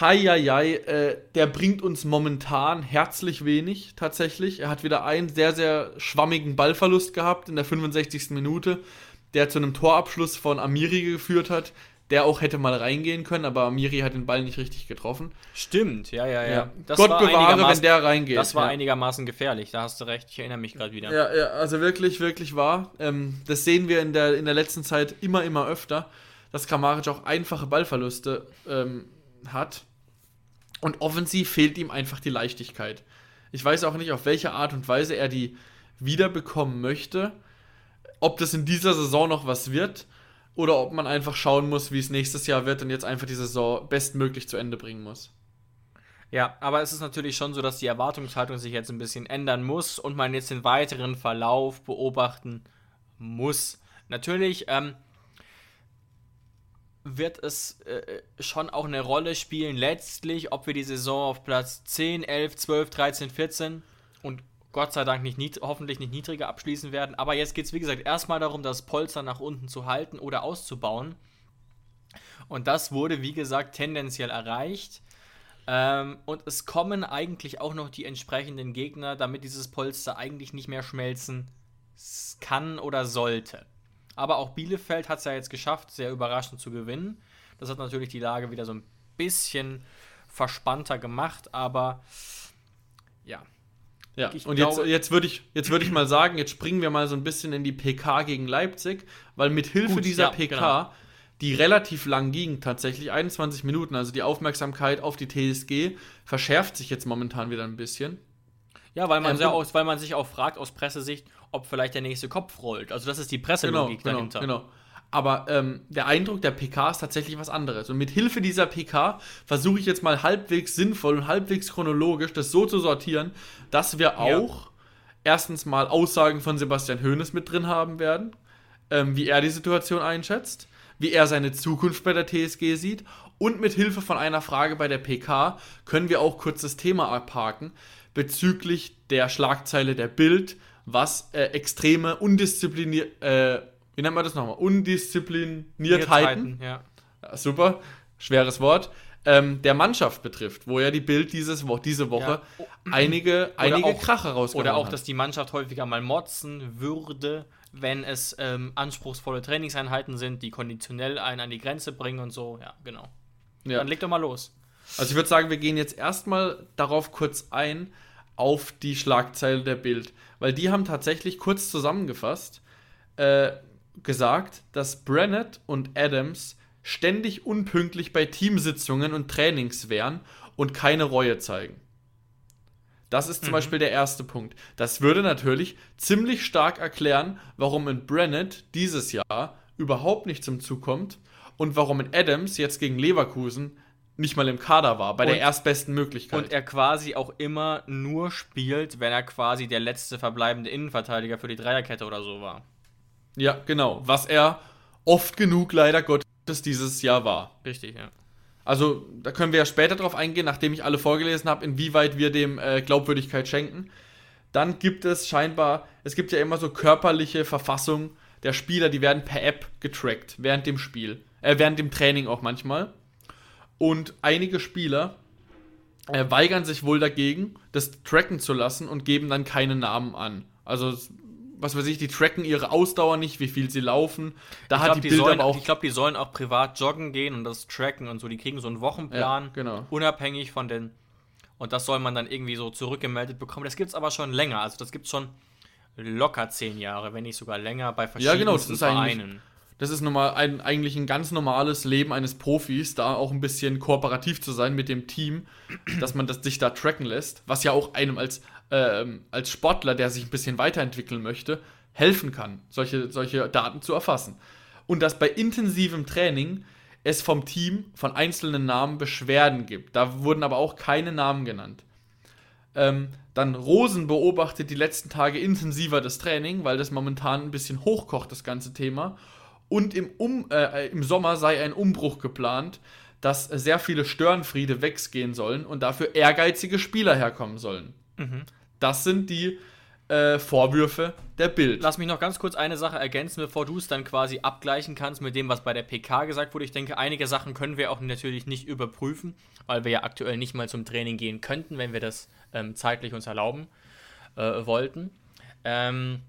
Heieiei, äh, der bringt uns momentan herzlich wenig, tatsächlich. Er hat wieder einen sehr, sehr schwammigen Ballverlust gehabt in der 65. Minute der zu einem Torabschluss von Amiri geführt hat, der auch hätte mal reingehen können, aber Amiri hat den Ball nicht richtig getroffen. Stimmt, ja, ja, ja. ja. Gott bewahre, wenn der reingeht. Das war ja. einigermaßen gefährlich, da hast du recht, ich erinnere mich gerade wieder. Ja, ja, also wirklich, wirklich wahr. Ähm, das sehen wir in der, in der letzten Zeit immer, immer öfter, dass Kramaric auch einfache Ballverluste ähm, hat. Und offensiv fehlt ihm einfach die Leichtigkeit. Ich weiß auch nicht, auf welche Art und Weise er die wiederbekommen möchte ob das in dieser Saison noch was wird oder ob man einfach schauen muss, wie es nächstes Jahr wird und jetzt einfach die Saison bestmöglich zu Ende bringen muss. Ja, aber es ist natürlich schon so, dass die Erwartungshaltung sich jetzt ein bisschen ändern muss und man jetzt den weiteren Verlauf beobachten muss. Natürlich ähm, wird es äh, schon auch eine Rolle spielen, letztlich, ob wir die Saison auf Platz 10, 11, 12, 13, 14 und Gott sei Dank nicht hoffentlich nicht niedriger abschließen werden. Aber jetzt geht es, wie gesagt, erstmal darum, das Polster nach unten zu halten oder auszubauen. Und das wurde, wie gesagt, tendenziell erreicht. Ähm, und es kommen eigentlich auch noch die entsprechenden Gegner, damit dieses Polster eigentlich nicht mehr schmelzen kann oder sollte. Aber auch Bielefeld hat es ja jetzt geschafft, sehr überraschend zu gewinnen. Das hat natürlich die Lage wieder so ein bisschen verspannter gemacht, aber. Ja, ich und glaube, jetzt, jetzt würde ich, würd ich mal sagen, jetzt springen wir mal so ein bisschen in die PK gegen Leipzig, weil mit Hilfe gut, dieser ja, PK, genau. die relativ lang ging, tatsächlich 21 Minuten, also die Aufmerksamkeit auf die TSG, verschärft sich jetzt momentan wieder ein bisschen. Ja, weil man, ähm, auch, weil man sich auch fragt aus Pressesicht, ob vielleicht der nächste Kopf rollt. Also das ist die Presselogik genau, dahinter. Genau. Aber ähm, der Eindruck der PK ist tatsächlich was anderes. Und mit Hilfe dieser PK versuche ich jetzt mal halbwegs sinnvoll und halbwegs chronologisch das so zu sortieren, dass wir auch ja. erstens mal Aussagen von Sebastian Hoeneß mit drin haben werden, ähm, wie er die Situation einschätzt, wie er seine Zukunft bei der TSG sieht. Und mit Hilfe von einer Frage bei der PK können wir auch kurz das Thema abhaken bezüglich der Schlagzeile der Bild, was äh, extreme undiszipliniert, äh, wie nennt man das nochmal? Undiszipliniertheiten. Ja. Super, schweres Wort. Ähm, der Mannschaft betrifft, wo ja die Bild dieses Wo diese Woche ja. einige, einige auch, Kracher rausgehauen Oder auch, hat. dass die Mannschaft häufiger mal motzen würde, wenn es ähm, anspruchsvolle Trainingseinheiten sind, die konditionell einen an die Grenze bringen und so. Ja, genau. Ja. Dann leg doch mal los. Also ich würde sagen, wir gehen jetzt erstmal darauf kurz ein, auf die Schlagzeile der Bild. Weil die haben tatsächlich kurz zusammengefasst äh, gesagt, dass Brennett und Adams ständig unpünktlich bei Teamsitzungen und Trainings wären und keine Reue zeigen. Das ist zum mhm. Beispiel der erste Punkt. Das würde natürlich ziemlich stark erklären, warum in Brennett dieses Jahr überhaupt nicht zum Zug kommt und warum in Adams jetzt gegen Leverkusen nicht mal im Kader war, bei und, der erstbesten Möglichkeit. Und er quasi auch immer nur spielt, wenn er quasi der letzte verbleibende Innenverteidiger für die Dreierkette oder so war. Ja, genau. Was er oft genug leider Gottes dieses Jahr war. Richtig, ja. Also, da können wir ja später drauf eingehen, nachdem ich alle vorgelesen habe, inwieweit wir dem äh, Glaubwürdigkeit schenken. Dann gibt es scheinbar, es gibt ja immer so körperliche Verfassung der Spieler, die werden per App getrackt während dem Spiel. Äh, während dem Training auch manchmal. Und einige Spieler äh, weigern sich wohl dagegen, das tracken zu lassen und geben dann keine Namen an. Also, was weiß ich, die tracken ihre Ausdauer nicht, wie viel sie laufen. Da ich hat glaub, die, die Bilder sollen, auch. Ich glaube, die sollen auch privat joggen gehen und das tracken und so. Die kriegen so einen Wochenplan, ja, genau. unabhängig von den. Und das soll man dann irgendwie so zurückgemeldet bekommen. Das gibt es aber schon länger. Also, das gibt es schon locker zehn Jahre, wenn nicht sogar länger, bei verschiedenen ja, genau, das ist Vereinen das ist normal ein, eigentlich ein ganz normales Leben eines Profis, da auch ein bisschen kooperativ zu sein mit dem Team, dass man das sich da tracken lässt, was ja auch einem als, äh, als Sportler, der sich ein bisschen weiterentwickeln möchte, helfen kann, solche, solche Daten zu erfassen. Und dass bei intensivem Training es vom Team von einzelnen Namen Beschwerden gibt. Da wurden aber auch keine Namen genannt. Ähm, dann Rosen beobachtet die letzten Tage intensiver das Training, weil das momentan ein bisschen hochkocht, das ganze Thema und im, um, äh, im Sommer sei ein Umbruch geplant, dass sehr viele Störenfriede weggehen sollen und dafür ehrgeizige Spieler herkommen sollen. Mhm. Das sind die äh, Vorwürfe der Bild. Lass mich noch ganz kurz eine Sache ergänzen, bevor du es dann quasi abgleichen kannst mit dem, was bei der PK gesagt wurde. Ich denke, einige Sachen können wir auch natürlich nicht überprüfen, weil wir ja aktuell nicht mal zum Training gehen könnten, wenn wir das ähm, zeitlich uns erlauben äh, wollten. Ähm,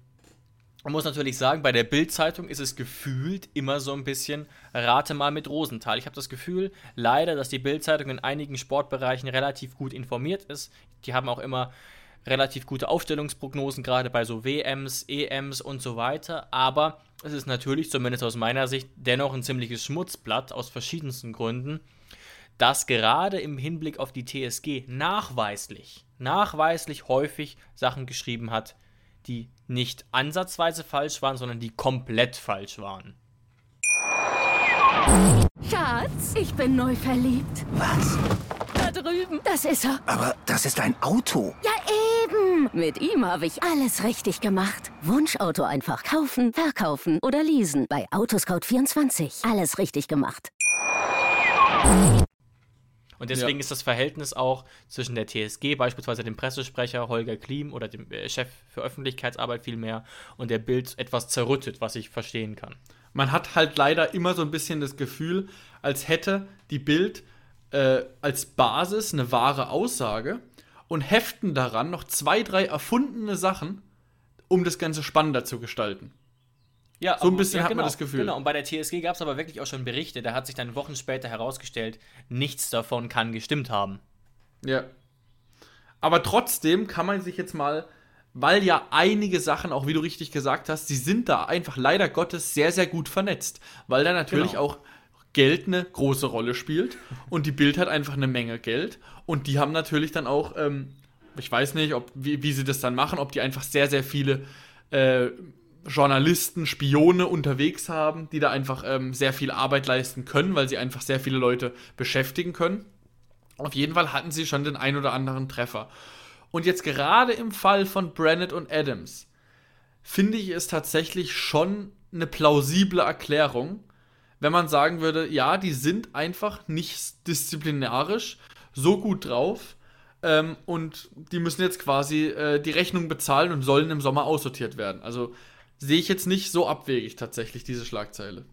man muss natürlich sagen, bei der Bild-Zeitung ist es gefühlt immer so ein bisschen Rate mal mit Rosenthal. Ich habe das Gefühl, leider, dass die Bild-Zeitung in einigen Sportbereichen relativ gut informiert ist. Die haben auch immer relativ gute Aufstellungsprognosen, gerade bei so WMs, EMs und so weiter. Aber es ist natürlich, zumindest aus meiner Sicht, dennoch ein ziemliches Schmutzblatt aus verschiedensten Gründen, das gerade im Hinblick auf die TSG nachweislich, nachweislich häufig Sachen geschrieben hat, die nicht ansatzweise falsch waren, sondern die komplett falsch waren. Schatz, ich bin neu verliebt. Was? Da drüben. Das ist er. Aber das ist ein Auto. Ja, eben. Mit ihm habe ich alles richtig gemacht. Wunschauto einfach kaufen, verkaufen oder leasen. Bei Autoscout24. Alles richtig gemacht. Und deswegen ja. ist das Verhältnis auch zwischen der TSG, beispielsweise dem Pressesprecher Holger Klim oder dem äh, Chef für Öffentlichkeitsarbeit vielmehr, und der Bild etwas zerrüttet, was ich verstehen kann. Man hat halt leider immer so ein bisschen das Gefühl, als hätte die Bild äh, als Basis eine wahre Aussage und heften daran noch zwei, drei erfundene Sachen, um das Ganze spannender zu gestalten. Ja, so ein bisschen ja, hat genau, man das Gefühl. Genau, und bei der TSG gab es aber wirklich auch schon Berichte, da hat sich dann Wochen später herausgestellt, nichts davon kann gestimmt haben. Ja. Aber trotzdem kann man sich jetzt mal, weil ja einige Sachen, auch wie du richtig gesagt hast, die sind da einfach leider Gottes sehr, sehr gut vernetzt. Weil da natürlich genau. auch Geld eine große Rolle spielt und die Bild hat einfach eine Menge Geld und die haben natürlich dann auch, ähm, ich weiß nicht, ob, wie, wie sie das dann machen, ob die einfach sehr, sehr viele äh, Journalisten, Spione unterwegs haben, die da einfach ähm, sehr viel Arbeit leisten können, weil sie einfach sehr viele Leute beschäftigen können. Auf jeden Fall hatten sie schon den ein oder anderen Treffer. Und jetzt gerade im Fall von Brennett und Adams finde ich es tatsächlich schon eine plausible Erklärung, wenn man sagen würde, ja, die sind einfach nicht disziplinarisch so gut drauf ähm, und die müssen jetzt quasi äh, die Rechnung bezahlen und sollen im Sommer aussortiert werden. Also sehe ich jetzt nicht so abwegig tatsächlich diese Schlagzeile.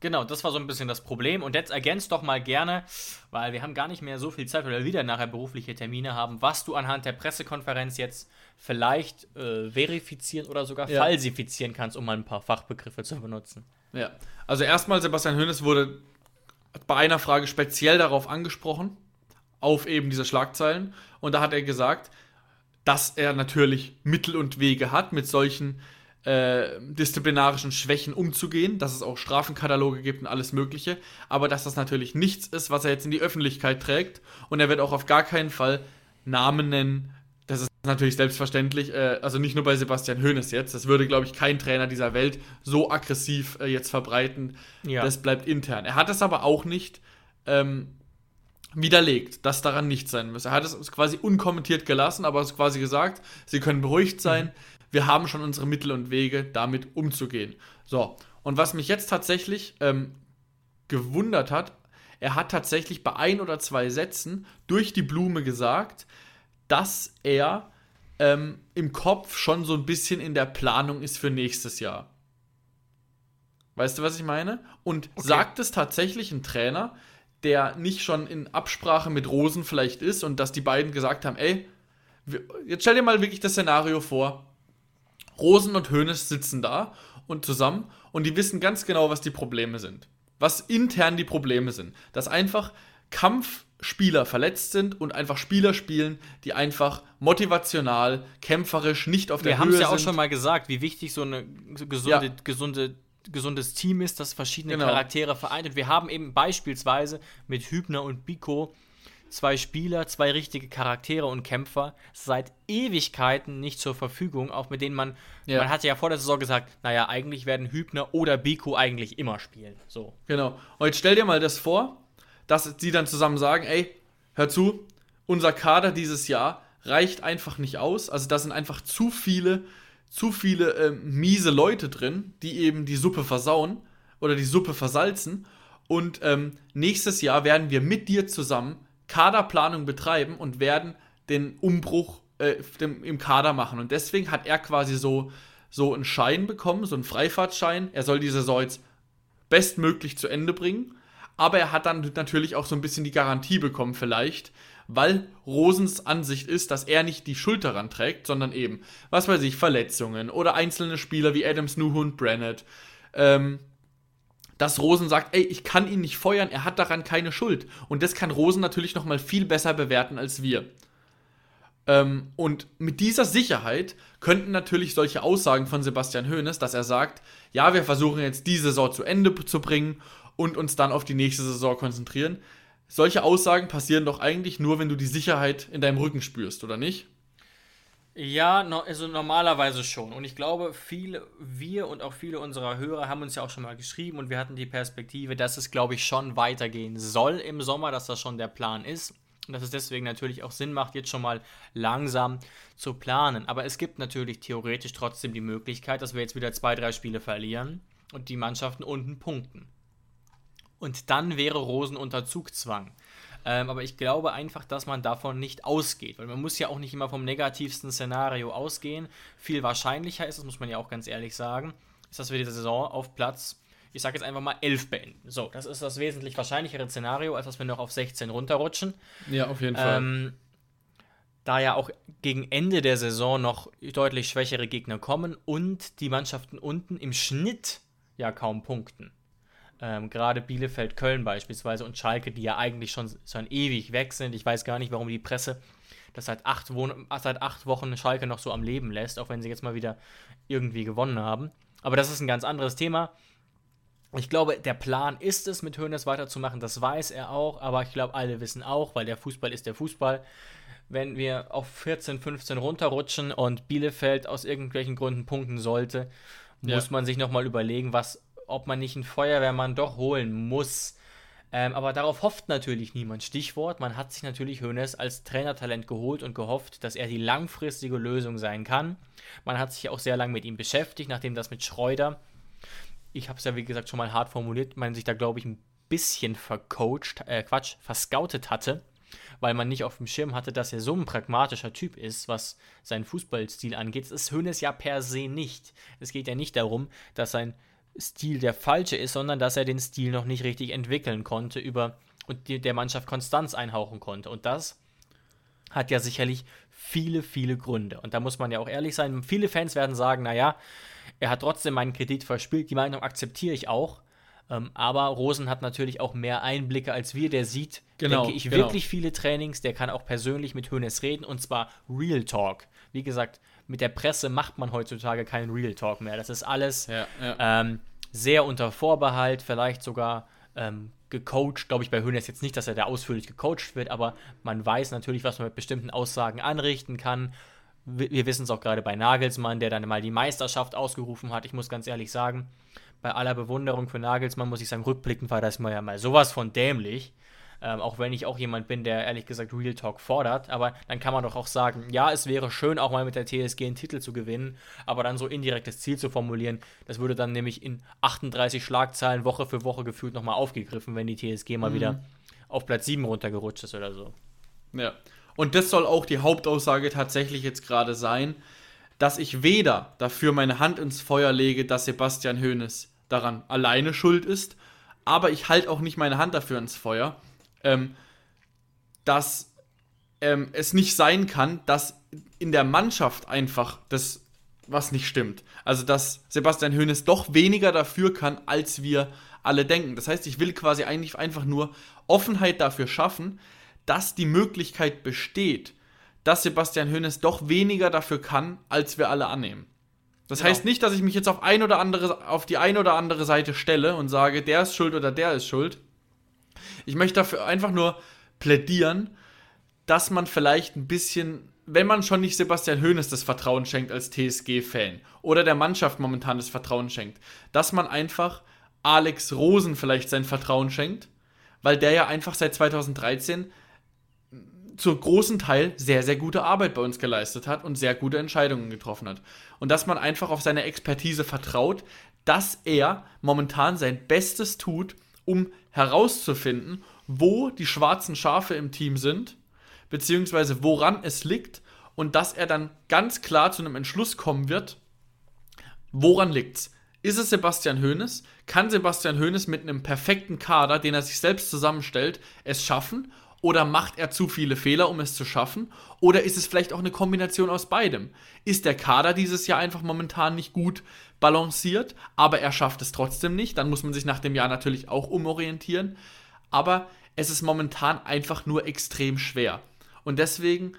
Genau, das war so ein bisschen das Problem. Und jetzt ergänzt doch mal gerne, weil wir haben gar nicht mehr so viel Zeit, weil wir wieder nachher berufliche Termine haben, was du anhand der Pressekonferenz jetzt vielleicht äh, verifizieren oder sogar ja. falsifizieren kannst, um mal ein paar Fachbegriffe zu benutzen. Ja, also erstmal Sebastian Hönes wurde bei einer Frage speziell darauf angesprochen, auf eben diese Schlagzeilen. Und da hat er gesagt, dass er natürlich Mittel und Wege hat, mit solchen äh, disziplinarischen Schwächen umzugehen, dass es auch Strafenkataloge gibt und alles Mögliche, aber dass das natürlich nichts ist, was er jetzt in die Öffentlichkeit trägt und er wird auch auf gar keinen Fall Namen nennen. Das ist natürlich selbstverständlich, äh, also nicht nur bei Sebastian Hoeneß jetzt, das würde, glaube ich, kein Trainer dieser Welt so aggressiv äh, jetzt verbreiten. Ja. Das bleibt intern. Er hat es aber auch nicht ähm, widerlegt, dass daran nichts sein muss. Er hat es quasi unkommentiert gelassen, aber es quasi gesagt, sie können beruhigt sein. Mhm wir haben schon unsere Mittel und Wege, damit umzugehen. So, und was mich jetzt tatsächlich ähm, gewundert hat, er hat tatsächlich bei ein oder zwei Sätzen durch die Blume gesagt, dass er ähm, im Kopf schon so ein bisschen in der Planung ist für nächstes Jahr. Weißt du, was ich meine? Und okay. sagt es tatsächlich ein Trainer, der nicht schon in Absprache mit Rosen vielleicht ist und dass die beiden gesagt haben, ey, jetzt stell dir mal wirklich das Szenario vor, Rosen und Hoeneß sitzen da und zusammen und die wissen ganz genau, was die Probleme sind. Was intern die Probleme sind. Dass einfach Kampfspieler verletzt sind und einfach Spieler spielen, die einfach motivational, kämpferisch nicht auf der Wir Höhe sind. Wir haben es ja auch schon mal gesagt, wie wichtig so eine gesunde, ja. gesunde gesundes Team ist, das verschiedene genau. Charaktere vereint. Und wir haben eben beispielsweise mit Hübner und Biko zwei Spieler, zwei richtige Charaktere und Kämpfer seit Ewigkeiten nicht zur Verfügung, auch mit denen man, ja. man hatte ja vor der Saison gesagt, naja, eigentlich werden Hübner oder Biko eigentlich immer spielen. So. Genau. Und jetzt stell dir mal das vor, dass sie dann zusammen sagen, ey, hör zu, unser Kader dieses Jahr reicht einfach nicht aus. Also da sind einfach zu viele, zu viele äh, miese Leute drin, die eben die Suppe versauen oder die Suppe versalzen. Und ähm, nächstes Jahr werden wir mit dir zusammen Kaderplanung betreiben und werden den Umbruch äh, im Kader machen. Und deswegen hat er quasi so, so einen Schein bekommen, so einen Freifahrtschein. Er soll die Saison jetzt bestmöglich zu Ende bringen. Aber er hat dann natürlich auch so ein bisschen die Garantie bekommen, vielleicht, weil Rosens Ansicht ist, dass er nicht die Schuld daran trägt, sondern eben, was weiß ich, Verletzungen oder einzelne Spieler wie Adams, Nuhund, Brennett. Ähm, dass Rosen sagt, ey, ich kann ihn nicht feuern, er hat daran keine Schuld. Und das kann Rosen natürlich noch mal viel besser bewerten als wir. Ähm, und mit dieser Sicherheit könnten natürlich solche Aussagen von Sebastian Hoeneß, dass er sagt, ja, wir versuchen jetzt die Saison zu Ende zu bringen und uns dann auf die nächste Saison konzentrieren. Solche Aussagen passieren doch eigentlich nur, wenn du die Sicherheit in deinem Rücken spürst, oder nicht? Ja, no, also normalerweise schon. Und ich glaube, viele, wir und auch viele unserer Hörer haben uns ja auch schon mal geschrieben und wir hatten die Perspektive, dass es, glaube ich, schon weitergehen soll im Sommer, dass das schon der Plan ist. Und dass es deswegen natürlich auch Sinn macht, jetzt schon mal langsam zu planen. Aber es gibt natürlich theoretisch trotzdem die Möglichkeit, dass wir jetzt wieder zwei, drei Spiele verlieren und die Mannschaften unten punkten. Und dann wäre Rosen unter Zugzwang. Ähm, aber ich glaube einfach, dass man davon nicht ausgeht, weil man muss ja auch nicht immer vom negativsten Szenario ausgehen. Viel wahrscheinlicher ist, das muss man ja auch ganz ehrlich sagen, ist, dass wir diese Saison auf Platz, ich sage jetzt einfach mal 11 beenden. So, das ist das wesentlich wahrscheinlichere Szenario, als dass wir noch auf 16 runterrutschen. Ja, auf jeden Fall. Ähm, da ja auch gegen Ende der Saison noch deutlich schwächere Gegner kommen und die Mannschaften unten im Schnitt ja kaum punkten. Ähm, Gerade Bielefeld, Köln beispielsweise und Schalke, die ja eigentlich schon, schon ewig weg sind. Ich weiß gar nicht, warum die Presse das seit acht, Wochen, seit acht Wochen Schalke noch so am Leben lässt, auch wenn sie jetzt mal wieder irgendwie gewonnen haben. Aber das ist ein ganz anderes Thema. Ich glaube, der Plan ist es, mit Hoeneß weiterzumachen. Das weiß er auch, aber ich glaube, alle wissen auch, weil der Fußball ist der Fußball. Wenn wir auf 14, 15 runterrutschen und Bielefeld aus irgendwelchen Gründen punkten sollte, ja. muss man sich nochmal überlegen, was ob man nicht einen Feuerwehrmann doch holen muss. Ähm, aber darauf hofft natürlich niemand. Stichwort, man hat sich natürlich Hoeneß als Trainertalent geholt und gehofft, dass er die langfristige Lösung sein kann. Man hat sich auch sehr lange mit ihm beschäftigt, nachdem das mit Schreuder, ich habe es ja wie gesagt schon mal hart formuliert, man sich da glaube ich ein bisschen vercoacht, äh, Quatsch, verscoutet hatte, weil man nicht auf dem Schirm hatte, dass er so ein pragmatischer Typ ist, was seinen Fußballstil angeht. Das ist Hoeneß ja per se nicht. Es geht ja nicht darum, dass sein Stil der falsche ist, sondern dass er den Stil noch nicht richtig entwickeln konnte über und die, der Mannschaft Konstanz einhauchen konnte. Und das hat ja sicherlich viele, viele Gründe. Und da muss man ja auch ehrlich sein. Viele Fans werden sagen, naja, er hat trotzdem meinen Kredit verspielt. Die Meinung akzeptiere ich auch. Ähm, aber Rosen hat natürlich auch mehr Einblicke als wir. Der sieht, genau, denke ich, genau. wirklich viele Trainings. Der kann auch persönlich mit Hönes reden und zwar Real Talk. Wie gesagt, mit der Presse macht man heutzutage keinen Real Talk mehr. Das ist alles ja, ja. Ähm, sehr unter Vorbehalt, vielleicht sogar ähm, gecoacht. Glaube ich bei Hönes jetzt nicht, dass er da ausführlich gecoacht wird, aber man weiß natürlich, was man mit bestimmten Aussagen anrichten kann. Wir, wir wissen es auch gerade bei Nagelsmann, der dann mal die Meisterschaft ausgerufen hat. Ich muss ganz ehrlich sagen, bei aller Bewunderung für Nagelsmann muss ich sagen, rückblickend war das mal ja mal sowas von dämlich. Ähm, auch wenn ich auch jemand bin, der ehrlich gesagt Real Talk fordert. Aber dann kann man doch auch sagen, ja, es wäre schön, auch mal mit der TSG einen Titel zu gewinnen, aber dann so indirektes Ziel zu formulieren, das würde dann nämlich in 38 Schlagzeilen Woche für Woche gefühlt nochmal aufgegriffen, wenn die TSG mal mhm. wieder auf Platz 7 runtergerutscht ist oder so. Ja. Und das soll auch die Hauptaussage tatsächlich jetzt gerade sein, dass ich weder dafür meine Hand ins Feuer lege, dass Sebastian Hoeneß daran alleine schuld ist, aber ich halte auch nicht meine Hand dafür ins Feuer, ähm, dass ähm, es nicht sein kann, dass in der Mannschaft einfach das was nicht stimmt. Also dass Sebastian Hoeneß doch weniger dafür kann, als wir alle denken. Das heißt, ich will quasi eigentlich einfach nur Offenheit dafür schaffen, dass die Möglichkeit besteht, dass Sebastian Hoeneß doch weniger dafür kann, als wir alle annehmen. Das genau. heißt nicht, dass ich mich jetzt auf ein oder andere, auf die eine oder andere Seite stelle und sage, der ist schuld oder der ist schuld, ich möchte dafür einfach nur plädieren, dass man vielleicht ein bisschen, wenn man schon nicht Sebastian Hoeneß das Vertrauen schenkt als TSG-Fan oder der Mannschaft momentan das Vertrauen schenkt, dass man einfach Alex Rosen vielleicht sein Vertrauen schenkt, weil der ja einfach seit 2013 zu großen Teil sehr, sehr gute Arbeit bei uns geleistet hat und sehr gute Entscheidungen getroffen hat. Und dass man einfach auf seine Expertise vertraut, dass er momentan sein Bestes tut, um herauszufinden, wo die schwarzen Schafe im Team sind, beziehungsweise woran es liegt und dass er dann ganz klar zu einem Entschluss kommen wird, woran liegt's? Ist es Sebastian Hoeneß? Kann Sebastian Hoeneß mit einem perfekten Kader, den er sich selbst zusammenstellt, es schaffen? Oder macht er zu viele Fehler, um es zu schaffen? Oder ist es vielleicht auch eine Kombination aus beidem? Ist der Kader dieses Jahr einfach momentan nicht gut balanciert, aber er schafft es trotzdem nicht? Dann muss man sich nach dem Jahr natürlich auch umorientieren. Aber es ist momentan einfach nur extrem schwer. Und deswegen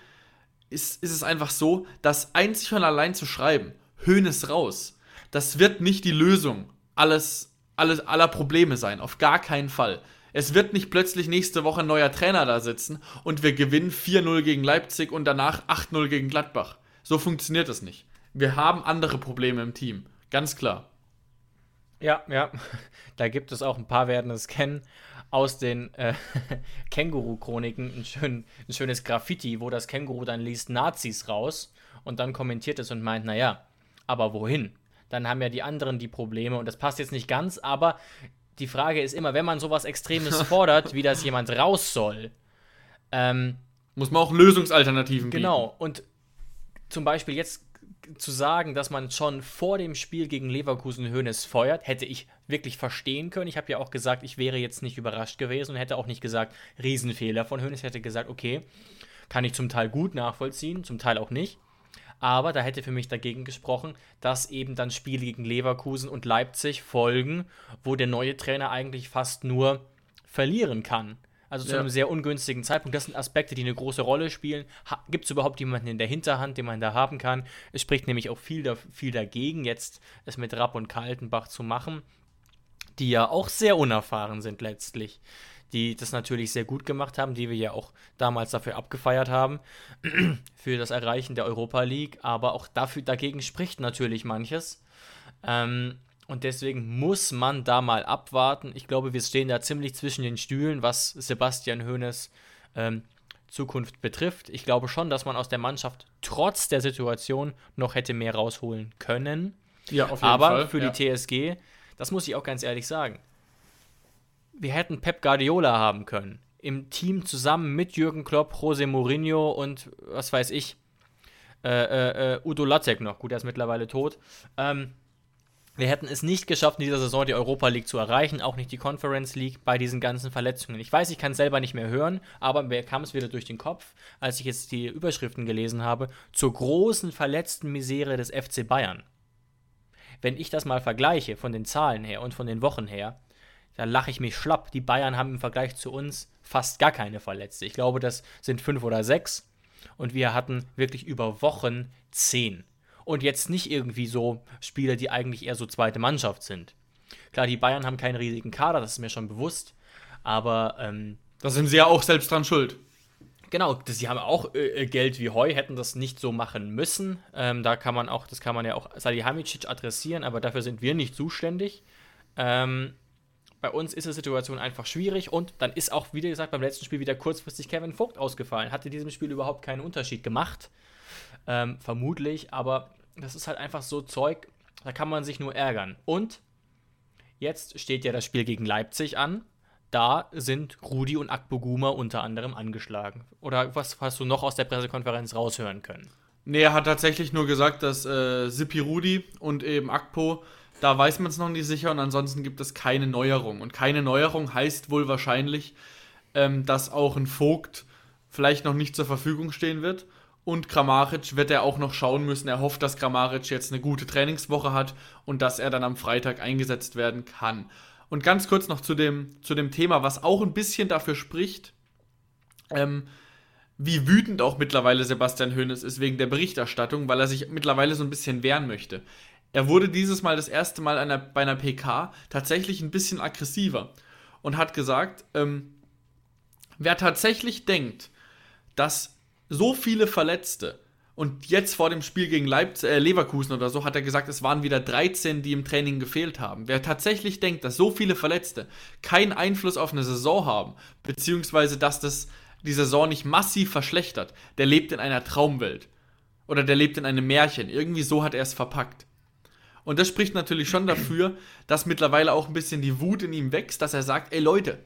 ist, ist es einfach so, dass einzig und allein zu schreiben, Höhnes raus, das wird nicht die Lösung alles, alles, aller Probleme sein. Auf gar keinen Fall. Es wird nicht plötzlich nächste Woche ein neuer Trainer da sitzen und wir gewinnen 4-0 gegen Leipzig und danach 8-0 gegen Gladbach. So funktioniert es nicht. Wir haben andere Probleme im Team. Ganz klar. Ja, ja. Da gibt es auch ein paar, werden es kennen, aus den äh, Känguru-Chroniken ein, schön, ein schönes Graffiti, wo das Känguru dann liest Nazis raus und dann kommentiert es und meint, naja, aber wohin? Dann haben ja die anderen die Probleme und das passt jetzt nicht ganz, aber die Frage ist immer, wenn man sowas Extremes fordert, wie dass jemand raus soll, Ähm, Muss man auch Lösungsalternativen bieten. Genau, und zum Beispiel jetzt zu sagen, dass man schon vor dem Spiel gegen Leverkusen Hoeneß feuert, hätte ich wirklich verstehen können. Ich habe ja auch gesagt, ich wäre jetzt nicht überrascht gewesen und hätte auch nicht gesagt, Riesenfehler von Hoeneß. Ich hätte gesagt, okay, kann ich zum Teil gut nachvollziehen, zum Teil auch nicht. Aber da hätte für mich dagegen gesprochen, dass eben dann Spiele gegen Leverkusen und Leipzig folgen, wo der neue Trainer eigentlich fast nur verlieren kann. Also zu Ja. einem sehr ungünstigen Zeitpunkt. Das sind Aspekte, die eine große Rolle spielen. Gibt es überhaupt jemanden in der Hinterhand, den man da haben kann? Es spricht nämlich auch viel, da, viel dagegen, jetzt es mit Rapp und Kaltenbach zu machen, die ja auch sehr unerfahren sind letztlich. Die das natürlich sehr gut gemacht haben, die wir ja auch damals dafür abgefeiert haben, für das Erreichen der Europa League. Aber auch dafür, dagegen spricht natürlich manches. Ähm, und deswegen muss man da mal abwarten. Ich glaube, wir stehen da ziemlich zwischen den Stühlen, was Sebastian Hoeneß ähm, Zukunft betrifft. Ich glaube schon, dass man aus der Mannschaft trotz der Situation noch hätte mehr rausholen können. Ja, auf jeden Aber Fall. für ja. die TSG, das muss ich auch ganz ehrlich sagen, wir hätten Pep Guardiola haben können. Im Team zusammen mit Jürgen Klopp, Jose Mourinho und was weiß ich, äh, äh, äh, Udo Lattek noch. Gut, er ist mittlerweile tot. Ähm, wir hätten es nicht geschafft, in dieser Saison die Europa League zu erreichen, auch nicht die Conference League bei diesen ganzen Verletzungen. Ich weiß, ich kann es selber nicht mehr hören, aber mir kam es wieder durch den Kopf, als ich jetzt die Überschriften gelesen habe, zur großen verletzten Misere des FC Bayern. Wenn ich das mal vergleiche von den Zahlen her und von den Wochen her, dann lache ich mich schlapp. Die Bayern haben im Vergleich zu uns fast gar keine Verletzte. Ich glaube, das sind fünf oder sechs. Und wir hatten wirklich über Wochen zehn. Und jetzt nicht irgendwie so Spieler, die eigentlich eher so zweite Mannschaft sind. Klar, die Bayern haben keinen riesigen Kader, das ist mir schon bewusst. Aber ähm, Da sind sie ja auch selbst dran schuld. Genau, das, sie haben auch äh, Geld wie Heu, hätten das nicht so machen müssen. Ähm, da kann man auch, das kann man ja auch Salihamidzic adressieren, aber dafür sind wir nicht zuständig. Ähm, bei uns ist die Situation einfach schwierig und dann ist auch, wie gesagt, beim letzten Spiel wieder kurzfristig Kevin Vogt ausgefallen. Hat in diesem Spiel überhaupt keinen Unterschied gemacht. Ähm, vermutlich, aber das ist halt einfach so Zeug, da kann man sich nur ärgern. Und jetzt steht ja das Spiel gegen Leipzig an. Da sind Rudi und Akpoguma unter anderem angeschlagen. Oder was hast du noch aus der Pressekonferenz raushören können? Nee, er hat tatsächlich nur gesagt, dass äh, Sippi Rudi und eben Akpo, da weiß man es noch nicht sicher und ansonsten gibt es keine Neuerung. Und keine Neuerung heißt wohl wahrscheinlich, ähm, dass auch ein Vogt vielleicht noch nicht zur Verfügung stehen wird. Und Kramaric wird er auch noch schauen müssen. Er hofft, dass Kramaric jetzt eine gute Trainingswoche hat und dass er dann am Freitag eingesetzt werden kann. Und ganz kurz noch zu dem, zu dem Thema, was auch ein bisschen dafür spricht, ähm, wie wütend auch mittlerweile Sebastian Hoeneß ist wegen der Berichterstattung, weil er sich mittlerweile so ein bisschen wehren möchte. Er wurde dieses Mal das erste Mal einer, bei einer PK tatsächlich ein bisschen aggressiver und hat gesagt, ähm, wer tatsächlich denkt, dass so viele Verletzte und jetzt vor dem Spiel gegen Leipzig, äh, Leverkusen oder so hat er gesagt, es waren wieder 13, die im Training gefehlt haben. Wer tatsächlich denkt, dass so viele Verletzte keinen Einfluss auf eine Saison haben, beziehungsweise dass das die Saison nicht massiv verschlechtert, der lebt in einer Traumwelt. Oder der lebt in einem Märchen. Irgendwie so hat er es verpackt. Und das spricht natürlich schon dafür, dass mittlerweile auch ein bisschen die Wut in ihm wächst, dass er sagt, ey Leute,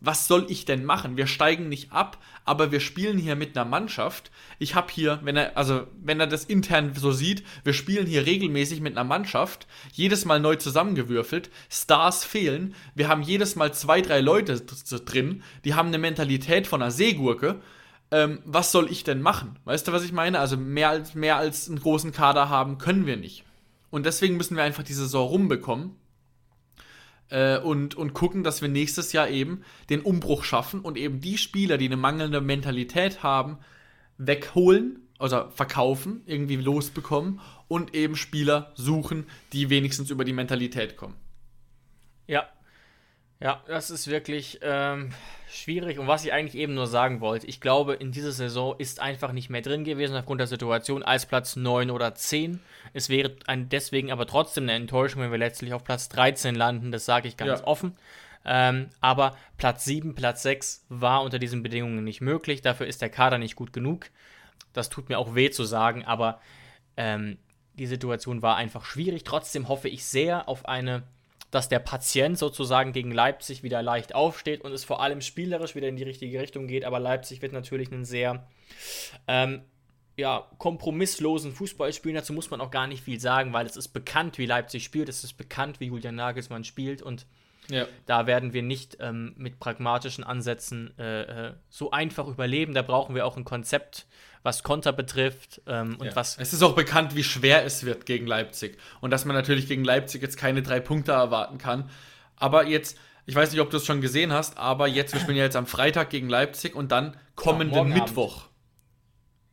was soll ich denn machen? Wir steigen nicht ab, aber wir spielen hier mit einer Mannschaft. Ich habe hier, wenn er, also wenn er das intern so sieht, wir spielen hier regelmäßig mit einer Mannschaft, jedes Mal neu zusammengewürfelt, Stars fehlen, wir haben jedes Mal zwei, drei Leute drin, die haben eine Mentalität von einer Seegurke. Ähm, was soll ich denn machen? Weißt du, was ich meine? Also mehr als, mehr als einen großen Kader haben können wir nicht. Und deswegen müssen wir einfach die Saison rumbekommen äh, und, und gucken, dass wir nächstes Jahr eben den Umbruch schaffen und eben die Spieler, die eine mangelnde Mentalität haben, wegholen, also verkaufen, irgendwie losbekommen und eben Spieler suchen, die wenigstens über die Mentalität kommen. Ja. Ja, das ist wirklich ähm, schwierig. Und was ich eigentlich eben nur sagen wollte, ich glaube, in dieser Saison ist einfach nicht mehr drin gewesen aufgrund der Situation als Platz 9 oder 10. Es wäre ein, deswegen aber trotzdem eine Enttäuschung, wenn wir letztlich auf Platz 13 landen. Das sage ich ganz Ja. offen. Ähm, aber Platz 7, Platz 6 war unter diesen Bedingungen nicht möglich. Dafür ist der Kader nicht gut genug. Das tut mir auch weh zu sagen, aber ähm, die Situation war einfach schwierig. Trotzdem hoffe ich sehr auf eine dass der Patient sozusagen gegen Leipzig wieder leicht aufsteht und es vor allem spielerisch wieder in die richtige Richtung geht. Aber Leipzig wird natürlich einen sehr ähm, ja, kompromisslosen Fußball spielen. Dazu muss man auch gar nicht viel sagen, weil es ist bekannt, wie Leipzig spielt. Es ist bekannt, wie Julian Nagelsmann spielt. Und ja. da werden wir nicht ähm, mit pragmatischen Ansätzen äh, äh, so einfach überleben. Da brauchen wir auch ein Konzept, was Konter betrifft ähm, und ja. was. Es ist auch bekannt, wie schwer es wird gegen Leipzig. Und dass man natürlich gegen Leipzig jetzt keine drei Punkte erwarten kann. Aber jetzt. Ich weiß nicht, ob du es schon gesehen hast, aber jetzt, wir spielen ja jetzt am Freitag gegen Leipzig und dann kommenden ja, Mittwoch. Abend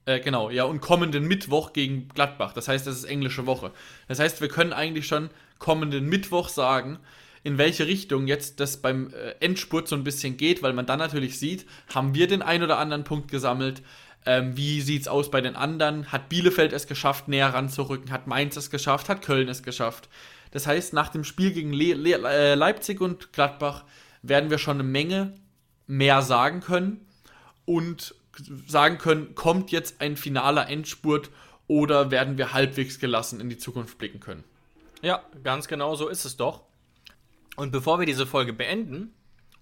äh, genau, ja, und kommenden Mittwoch gegen Gladbach. Das heißt, das ist englische Woche. Das heißt, wir können eigentlich schon kommenden Mittwoch sagen, in welche Richtung jetzt das beim äh, Endspurt so ein bisschen geht, weil man dann natürlich sieht, haben wir den ein oder anderen Punkt gesammelt. Ähm, wie sieht es aus bei den anderen? Hat Bielefeld es geschafft, näher ranzurücken? Hat Mainz es geschafft? Hat Köln es geschafft? Das heißt, nach dem Spiel gegen Le Le äh, Leipzig und Gladbach werden wir schon eine Menge mehr sagen können und sagen können, kommt jetzt ein finaler Endspurt oder werden wir halbwegs gelassen in die Zukunft blicken können. Ja, ganz genau so ist es doch. Und bevor wir diese Folge beenden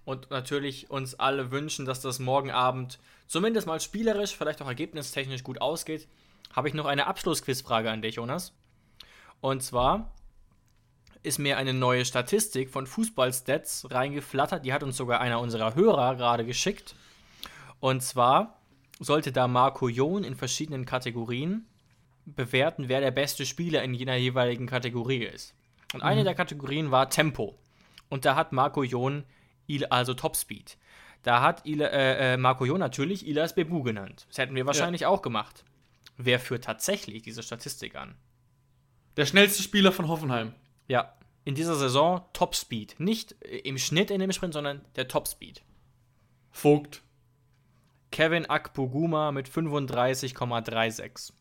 und natürlich uns alle wünschen, dass das morgen Abend zumindest mal spielerisch, vielleicht auch ergebnistechnisch gut ausgeht, habe ich noch eine Abschlussquizfrage an dich, Jonas. Und zwar ist mir eine neue Statistik von Fußballstats reingeflattert. Die hat uns sogar einer unserer Hörer gerade geschickt. Und zwar sollte da Marco Jon in verschiedenen Kategorien bewerten, wer der beste Spieler in jener jeweiligen Kategorie ist. Und mhm. eine der Kategorien war Tempo. Und da hat Marco Jon also Topspeed. Da hat Ila, äh, äh, Marco Jon natürlich Ilas Bebu genannt. Das hätten wir wahrscheinlich ja. auch gemacht. Wer führt tatsächlich diese Statistik an? Der schnellste Spieler von Hoffenheim. Ja, in dieser Saison Topspeed. Nicht im Schnitt in dem Sprint, sondern der Topspeed. Vogt. Kevin Akpoguma mit 35,36.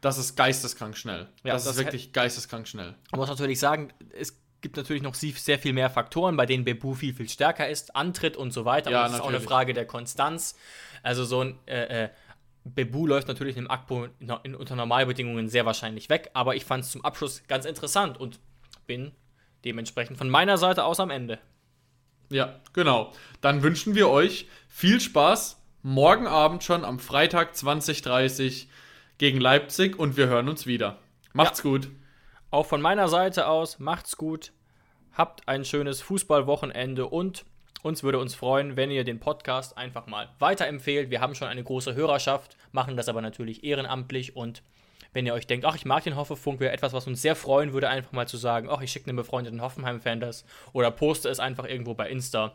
Das ist geisteskrank schnell. Ja, das, das ist wirklich geisteskrank schnell. Man muss natürlich sagen, es gibt natürlich noch sehr viel mehr Faktoren, bei denen Bebu viel, viel stärker ist, Antritt und so weiter. Ja, das natürlich. ist auch eine Frage der Konstanz. Also so ein äh, äh, Bebu läuft natürlich im Akpo in, unter Normalbedingungen sehr wahrscheinlich weg, aber ich fand es zum Abschluss ganz interessant und bin dementsprechend von meiner Seite aus am Ende. Ja, genau. Dann wünschen wir euch viel Spaß morgen Abend schon am Freitag 2030 gegen Leipzig und wir hören uns wieder. Macht's ja. gut. Auch von meiner Seite aus, macht's gut. Habt ein schönes Fußballwochenende und uns würde uns freuen, wenn ihr den Podcast einfach mal weiterempfehlt. Wir haben schon eine große Hörerschaft, machen das aber natürlich ehrenamtlich und wenn ihr euch denkt, ach, ich mag den Hoffefunk, wäre etwas, was uns sehr freuen würde, einfach mal zu sagen, ach, ich schicke einem befreundeten Hoffenheim-Fan das oder poste es einfach irgendwo bei Insta.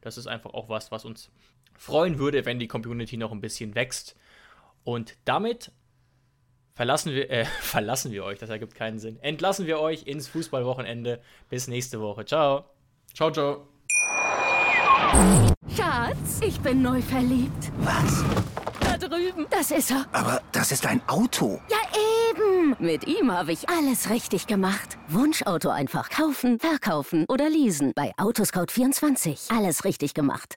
Das ist einfach auch was, was uns freuen würde, wenn die Community noch ein bisschen wächst. Und damit verlassen wir, äh, verlassen wir euch, das ergibt keinen Sinn. Entlassen wir euch ins Fußballwochenende. Bis nächste Woche. Ciao. Ciao, ciao. Schatz, ich bin neu verliebt. Was? Da drüben. Das ist er. Aber das ist ein Auto. Ja, eben. Mit ihm habe ich alles richtig gemacht. Wunschauto einfach kaufen, verkaufen oder leasen. Bei Autoscout24. Alles richtig gemacht.